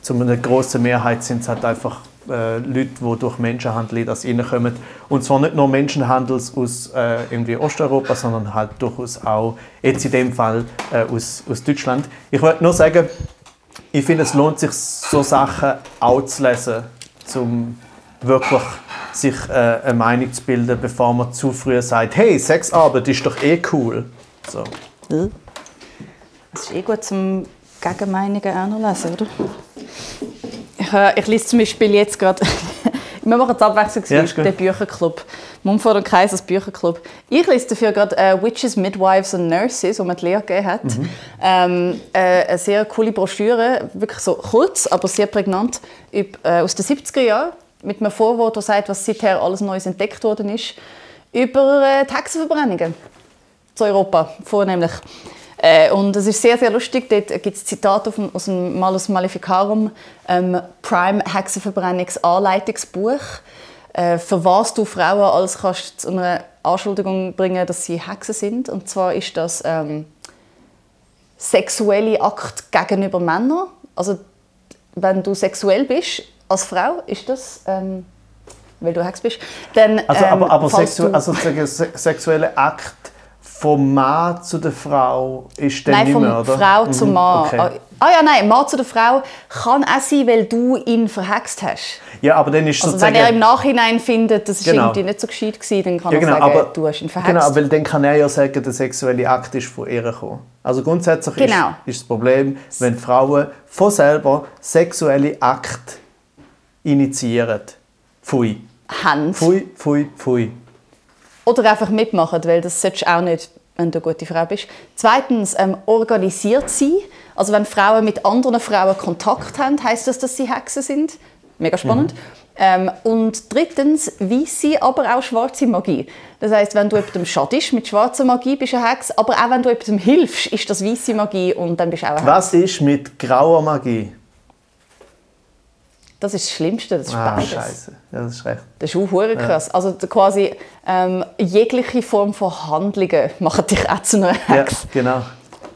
zu einer großen Mehrheit sind es halt einfach äh, Leute, die durch Menschenhandel in das reinkommen. Und zwar nicht nur Menschenhandel aus äh, irgendwie Osteuropa, sondern halt durchaus auch, jetzt in dem Fall, äh, aus, aus Deutschland. Ich wollte nur sagen, ich finde, es lohnt sich, so Sachen auch zu lesen, um wirklich sich äh, eine Meinung zu bilden, bevor man zu früh sagt, hey, Sexarbeit ist doch eh cool. So. Das ist eh gut zum Gegenmeinungen auch noch lesen, oder? Ich, äh, ich lese zum Beispiel jetzt gerade, wir machen jetzt abwechslungsweise ja, den Bücherclub. Mumford und Kaisers Bücherclub. Ich lese dafür gerade äh, Witches, Midwives and Nurses, wo man die Lehre gegeben hat. Mhm. Ähm, äh, eine sehr coole Broschüre, wirklich so kurz, aber sehr prägnant, äh, aus den 70er Jahren, mit einem Vorwort, der sagt, was seither alles Neues entdeckt worden ist, über äh, die Hexenverbrennungen zu Europa vornehmlich. Äh, und es ist sehr, sehr lustig. Dort gibt es Zitate aus dem Malus Maleficarum, ähm, Prime Hexenverbrennungsanleitungsbuch, äh, für was du Frauen alles kannst zu einer Anschuldigung bringen, dass sie Hexen sind. Und zwar ist das ähm, sexuelle Akt gegenüber Männern. Also wenn du sexuell bist als Frau, ist das ähm, weil du Hex bist. Dann, also, aber, aber ähm, sexu also, sexuelle Akt vom Mann zu der Frau ist dann nein, nicht mehr, oder? Nein, Frau mhm. zum Mann. Okay. Ah ja, nein, Mann zu der Frau kann auch sein, weil du ihn verhext hast. Ja, aber dann ist also sozusagen... Wenn er im Nachhinein findet, das genau. irgendwie nicht so gescheit gewesen, dann kann ja, genau, er sagen, aber, du hast ihn verhext. Genau, weil dann kann er ja sagen, der sexuelle Akt ist von ihr gekommen. Also grundsätzlich genau. ist, ist das Problem, wenn Frauen von selber sexuelle Akt initiieren. Pfui. Hand. Pfui, pfui, pfui. Oder einfach mitmachen, weil das solltest du auch nicht, wenn du eine gute Frau bist. Zweitens, ähm, organisiert sie. Also wenn Frauen mit anderen Frauen Kontakt haben, heißt das, dass sie Hexen sind. Mega spannend. Mhm. Ähm, und drittens, weiss sie aber auch schwarze Magie. Das heißt, wenn du jemandem schadest mit schwarzer Magie, bist du eine Hex. Aber auch wenn du jemandem hilfst, ist das weiße Magie und dann bist du auch eine Hex. Was ist mit grauer Magie? Das ist das Schlimmste, das ist ah, beides. Scheiße. Ja, das ist recht. Das ist auch krass. Ja. Also quasi ähm, jegliche Form von Handlungen [LAUGHS] macht dich auch zu einer Hex. Ja, genau.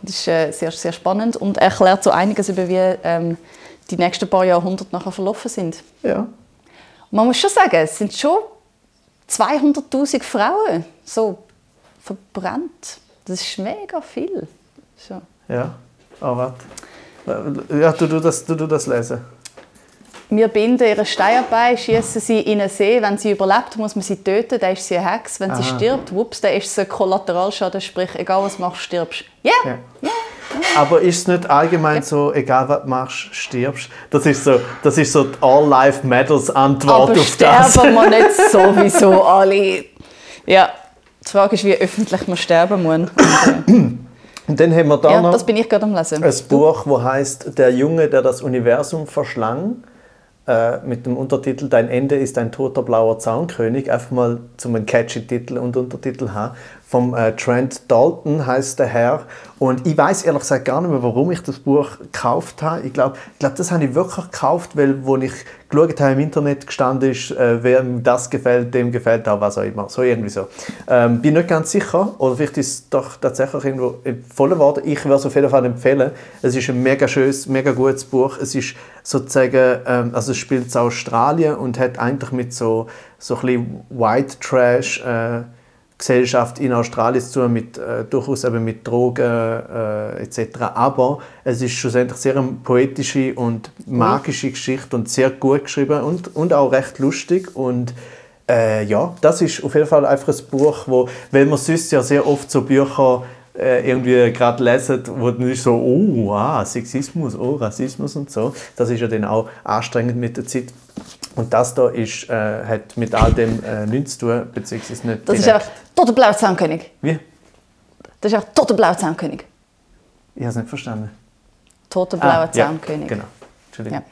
Das ist äh, sehr, sehr spannend und erklärt so einiges über wie ähm, die nächsten paar Jahrhunderte nachher verlaufen sind. Ja. Man muss schon sagen, es sind schon 200'000 Frauen so verbrannt. Das ist mega viel. So. Ja, aber ja, du, du, das, du, du das lesen. Wir binden ihre Stein bei, schießen sie in einen See. Wenn sie überlebt, muss man sie töten, dann ist sie eine Hex. Wenn Aha. sie stirbt, wups, dann ist es ein Kollateralschaden, sprich, egal was du machst, stirbst. Yeah. Ja. Yeah. Aber ist es nicht allgemein so, egal was du machst, stirbst? Das ist so, das ist so die All Life Matters Antwort Aber auf das. sterben wir nicht [LAUGHS] sowieso alle. Ja, die Frage ist, wie öffentlich man sterben muss. Und dann haben wir da ja, noch das bin ich gerade am Lesen. ein Buch, das heißt Der Junge, der das Universum verschlang äh, mit dem Untertitel Dein Ende ist ein toter blauer Zaunkönig, einfach mal zum einen catchy Titel und Untertitel haben. Vom äh, Trent Dalton heißt der Herr. Und ich weiß ehrlich gesagt gar nicht mehr, warum ich das Buch gekauft habe. Ich glaube, glaub, das habe ich wirklich gekauft, weil wo ich geschaut habe im Internet gestanden ist, äh, wem das gefällt, dem gefällt auch was auch immer. So irgendwie so. Ähm, bin nicht ganz sicher, oder vielleicht ist es doch tatsächlich irgendwo empfohlen worden. Ich würde es auf jeden Fall empfehlen. Es ist ein mega schönes, mega gutes Buch. Es ist sozusagen, ähm, also es spielt in Australien und hat eigentlich mit so, so ein bisschen White Trash äh, Gesellschaft in Australien zu mit, äh, durchaus eben mit Drogen äh, etc. Aber es ist schlussendlich sehr eine poetische und magische Geschichte und sehr gut geschrieben und, und auch recht lustig. Und Äh, ja, das ist auf jeden Fall einfach ein Buch, wo, weil man sonst ja sehr oft so Bücher äh, irgendwie gerade lesen, wo dann ist so, oh, ah, Sexismus, oh, Rassismus und so. Das ist ja dann auch anstrengend mit der Zeit. Und das da ist, äh, hat mit all dem äh, nichts zu tun, beziehungsweise nicht Das ist direkt. einfach toter blauer Zaunkönig. Wie? Das ist einfach toter blauer Zaunkönig. Ich habe es nicht verstanden. Toter blauer Ah, ja, Zaunkönig. Genau. Entschuldigung. Ja.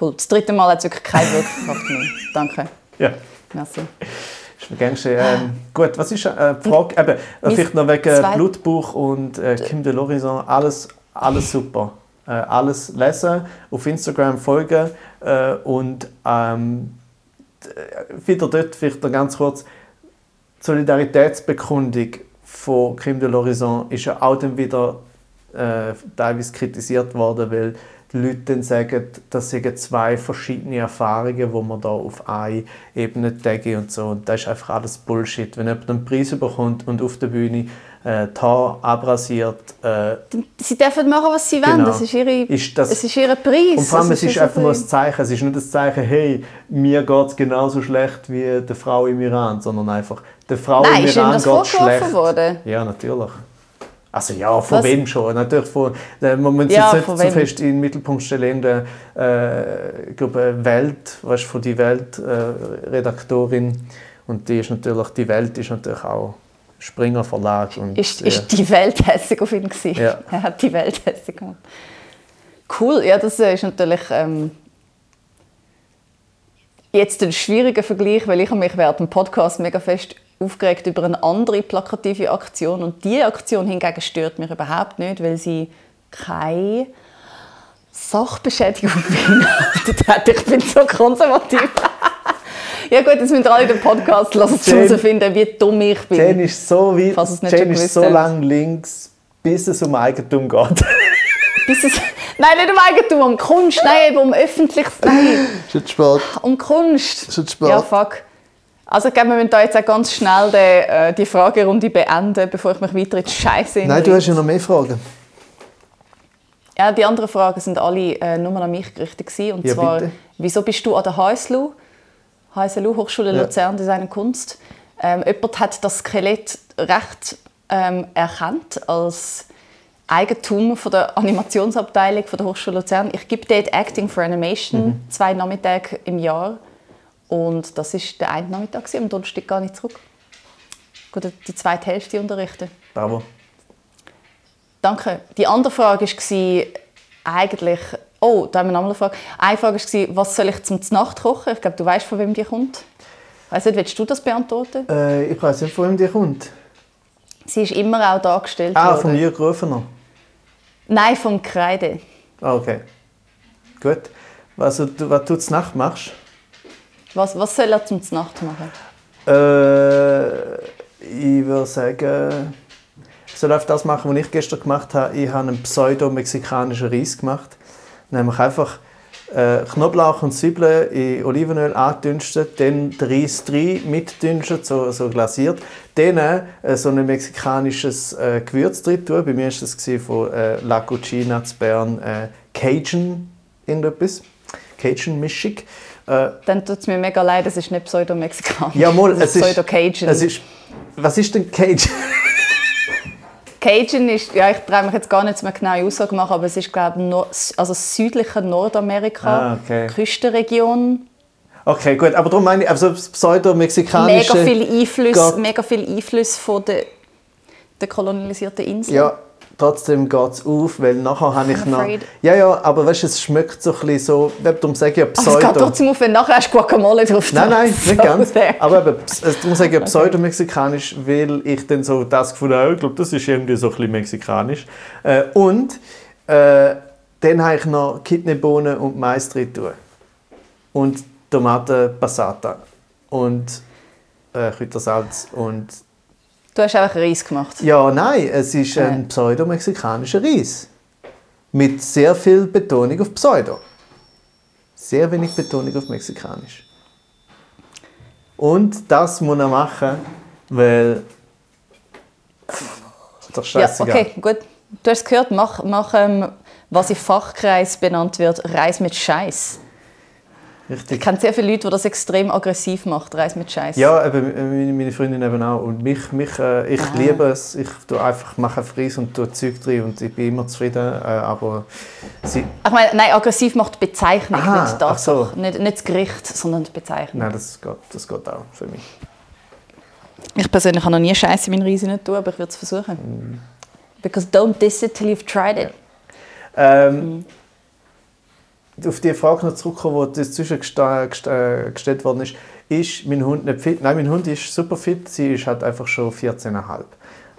Cool. Das dritte Mal hat es wirklich keine Wirkkraft mehr. Danke. Ja. Merci. Ist mir gern schön. Ähm, gut, was ist äh, die Frage? Eben, äh, vielleicht noch wegen Blutbuch und äh, Kim de l'Horizon. Alles, alles super. Äh, alles lesen, auf Instagram folgen äh, und ähm, äh, wieder dort vielleicht ganz kurz die Solidaritätsbekundung von Kim de l'Horizon ist ja auch dann wieder äh, teilweise kritisiert worden, weil die Leute dann sagen, das sind zwei verschiedene Erfahrungen, wo man da auf eine Ebene täge und so. Und das ist einfach alles Bullshit. Wenn jemand einen Preis bekommt und auf der Bühne äh, die Haare abrasiert, äh, Sie dürfen machen, was sie wollen. Genau. Das ist, ihre, Ist das- es ist ihr Preis. und vor allem, es ist so einfach nur ein. Zeichen. Es ist nicht das Zeichen, hey, mir geht es genauso schlecht wie der Frau im Iran, sondern einfach, der Frau Nein, im ist Iran geht es schlecht. worden? Ja, natürlich. Also ja, von Was? wem schon? Natürlich von, äh, man muss Ja, jetzt nicht so wem? fest in den Mittelpunkt stellen, irgendeine äh, ich glaube, Welt, weißt, du, von die Welt äh, und die ist natürlich, die Welt ist natürlich auch Springer Verlag und Ist, äh, ist die Welt hässig auf ihn gewesen? Ja. Er hat die Welt hässig gemacht. Cool, ja, das äh, ist natürlich ähm, jetzt ein schwieriger Vergleich, weil ich mich während dem Podcast mega fest aufgeregt über eine andere plakative Aktion und die Aktion hingegen stört mich überhaupt nicht, weil sie keine Sachbeschädigung [LAUGHS] beinhaltet hat. Ich bin so konservativ. Ja gut, jetzt müssen alle den Podcast lassen, um herauszufinden, wie dumm ich bin. Jane ist so weit, Falls es nicht Jane ist so lang links, bis es um Eigentum geht. Bis es, nein, nicht um Eigentum, um Kunst, nein, eben um öffentliches, nein, Schon spät. um Kunst. Schon spät. Ja, fuck. Also ich glaube, wir müssen da jetzt auch ganz schnell die, äh, die Fragerunde beenden, bevor ich mich weiter in die Scheiße Nein, du hast ja noch mehr Fragen. Ja, die anderen Fragen sind alle äh, nur an mich gerichtet gewesen. Und Ja, zwar, bitte. wieso bist du an der HSLU, HSLU Hochschule Ja. Luzern Design und Kunst? Ähm, jemand hat das Skelett recht ähm, erkannt als Eigentum von der Animationsabteilung von der Hochschule Luzern. Ich gebe dort Acting for Animation Mhm. zwei Nachmittage im Jahr. Und das ist der eine Nachmittag. Am Donnerstag gar nicht zurück. Gehe die zweite Hälfte unterrichten. Bravo. Danke. Die andere Frage war eigentlich, oh, da haben wir noch eine Frage. Eine Frage war, was soll ich zum Nacht kochen? Ich glaube, du weißt, von wem die kommt. Weiss nicht, willst du das beantworten? Äh, ich weiß nicht, von wem die kommt. Sie ist immer auch dargestellt Ah, worden. von Jürg Röfener. Nein, vom Kreide. Ah, okay. Gut. Was, du, was du zur Nacht machst? Was, was soll er zum Nacht machen? Äh, ich würde sagen, ich soll einfach das machen, was ich gestern gemacht habe. Ich habe einen pseudo-mexikanischen Reis gemacht. Nämlich einfach äh, Knoblauch und Zwiebeln in Olivenöl andünstet, dann den Reis rein mitdünstet, so, so glasiert. Dann äh, so ein mexikanisches äh, Gewürz drin tun. Bei mir war das von äh, La Cucina zu Bern äh, Cajun irgendetwas. Cajun-Mischung. Äh, Dann tut es mir mega leid, es ist nicht pseudo-mexikanisch. ja, mal, es ist pseudo-Cajun. Was ist denn Cajun? [LAUGHS] Cajun ist, ja, ich traue mich jetzt gar nicht mehr genau Aussage machen, aber es ist, glaube ich, Nor also südliche Nordamerika, Ah, okay. Küstenregion. Okay, gut, aber darum meine ich, also das pseudo-mexikanische... mega viel Einfluss, mega viel Einfluss von der, der kolonialisierten Insel. Ja, trotzdem geht es auf, weil nachher habe ich noch... Ja, ja, aber weißt du, es schmeckt so ein bisschen so... Darum sage ich ja Aber es geht Pseudo... trotzdem auf, wenn nachher hast Guacamole drauf. Nein, nein, nicht [LAUGHS] So ganz. der. Aber eben, also darum sage ich pseudo-mexikanisch, weil ich dann so das gefunden habe, ich glaube, das ist irgendwie so ein bisschen mexikanisch. Äh, und äh, dann habe ich noch Kidneybohnen und Mais drin tun. Und Tomaten Passata. Und äh, Kräutersalz und... Du hast einfach Reis gemacht. Ja, nein, es ist Nein. ein pseudo-mexikanischer Reis. Mit sehr viel Betonung auf Pseudo. Sehr wenig Betonung auf Mexikanisch. Und das muss er machen, weil. Ist doch Ja, scheißegal. okay, gut. Du hast gehört, mach, mach ähm, was im Fachkreis benannt wird, Reis mit Scheiß. Ich Richtig. kenne sehr viele Leute, die das extrem aggressiv machen, Reis mit Scheiß. Ja, eben, meine, meine Freundin eben auch. Und mich, mich, äh, ich Ah. liebe es. Ich tue einfach, mache einfach Reis und tue Zeug drin und ich bin immer zufrieden. Äh, aber sie, Ich meine, nein, aggressiv macht die Bezeichnung, Aha, nicht ach so. Nicht, nicht das Gericht, sondern die Bezeichnung. nein, das geht, das geht auch für mich. Ich persönlich habe noch nie Scheiße in meinen Reis nicht tun, aber ich würde es versuchen. Mm. Because don't diss it till you've tried it. Ähm, Auf die Frage noch zurückkommen, die dazwischen gestellt worden ist, ist mein Hund nicht fit? Nein, mein Hund ist super fit, sie ist halt einfach schon 14,5.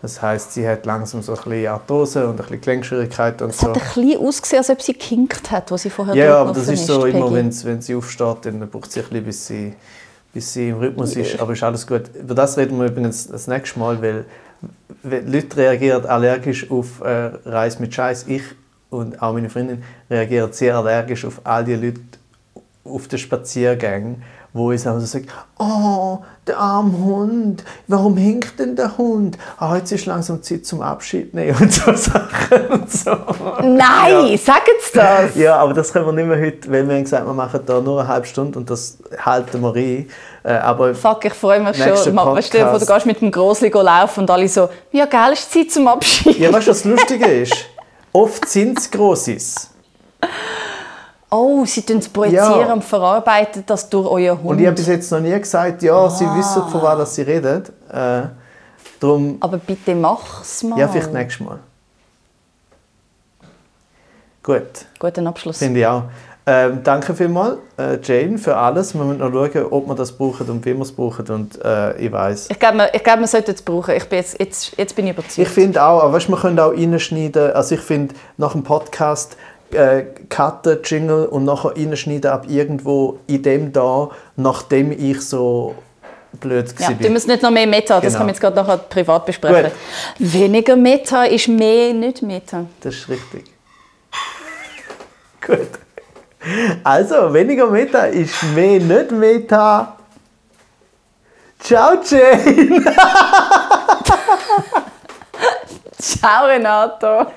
Das heißt, sie hat langsam so ein bisschen Arthrose und ein bisschen Gelenkschwierigkeiten und Es so. hat ein bisschen ausgesehen, als ob sie gekinkt hat, wo sie vorher Ja, ja, aber das ist so immer, Peggy. wenn, wenn sie aufsteht, dann braucht sie ein bisschen, bis sie, bis sie im Rhythmus ist. Aber ist alles gut. Über das reden wir übrigens das nächste Mal, weil Leute reagieren allergisch auf äh, Reis mit Scheiß. Ich und auch meine Freundin reagieren sehr allergisch auf all die Leute auf den Spaziergängen, wo ich so sage, oh, der arme Hund, warum hinkt denn der Hund? Ah, jetzt ist langsam Zeit zum Abschied nehmen und so [LAUGHS] Sachen und so. Nein, sagen Sie das! Ja, aber das können wir nicht mehr heute, weil wir haben gesagt, wir machen da nur eine halbe Stunde und das halten wir ein. Äh, aber Fuck, ich freue mich schon. Ma- Weißt du, wo du gehst mit dem Grosli laufen und alle so, ja geil, ist Zeit zum Abschied. ja, weißt du, was das Lustige [LAUGHS] ist? Oft sind es Grosses. Oh, sie projizieren Ja. und verarbeiten das durch euer Hund. Und ich habe bis jetzt noch nie gesagt, ja, sie wissen, von was sie reden. Äh, darum, Aber bitte mach's mal. ja, vielleicht nächstes Mal. Gut, Guten Abschluss. finde ich auch. Ähm, danke vielmals, äh, Jane, für alles. Wir müssen noch schauen, ob wir das brauchen und wie wir es brauchen. Und äh, ich weiß. Ich glaube, ich glaube, man sollte es brauchen. Ich bin jetzt, jetzt, jetzt bin ich überzeugt. Ich finde auch, aber weißt, wir können auch reinschneiden. Also ich finde, nach dem Podcast äh, cutten, Jingle und nachher reinschneiden ab irgendwo in dem da, nachdem ich so blöd ja, war. du musst nicht noch mehr Meta, das Genau. können wir jetzt gerade nachher privat besprechen. Gut. Weniger Meta ist mehr nicht Meta. Das ist richtig. [LAUGHS] Gut. Also, weniger Meta ist mehr nicht Meta. Ciao, Jane! [LAUGHS] Ciao Renato.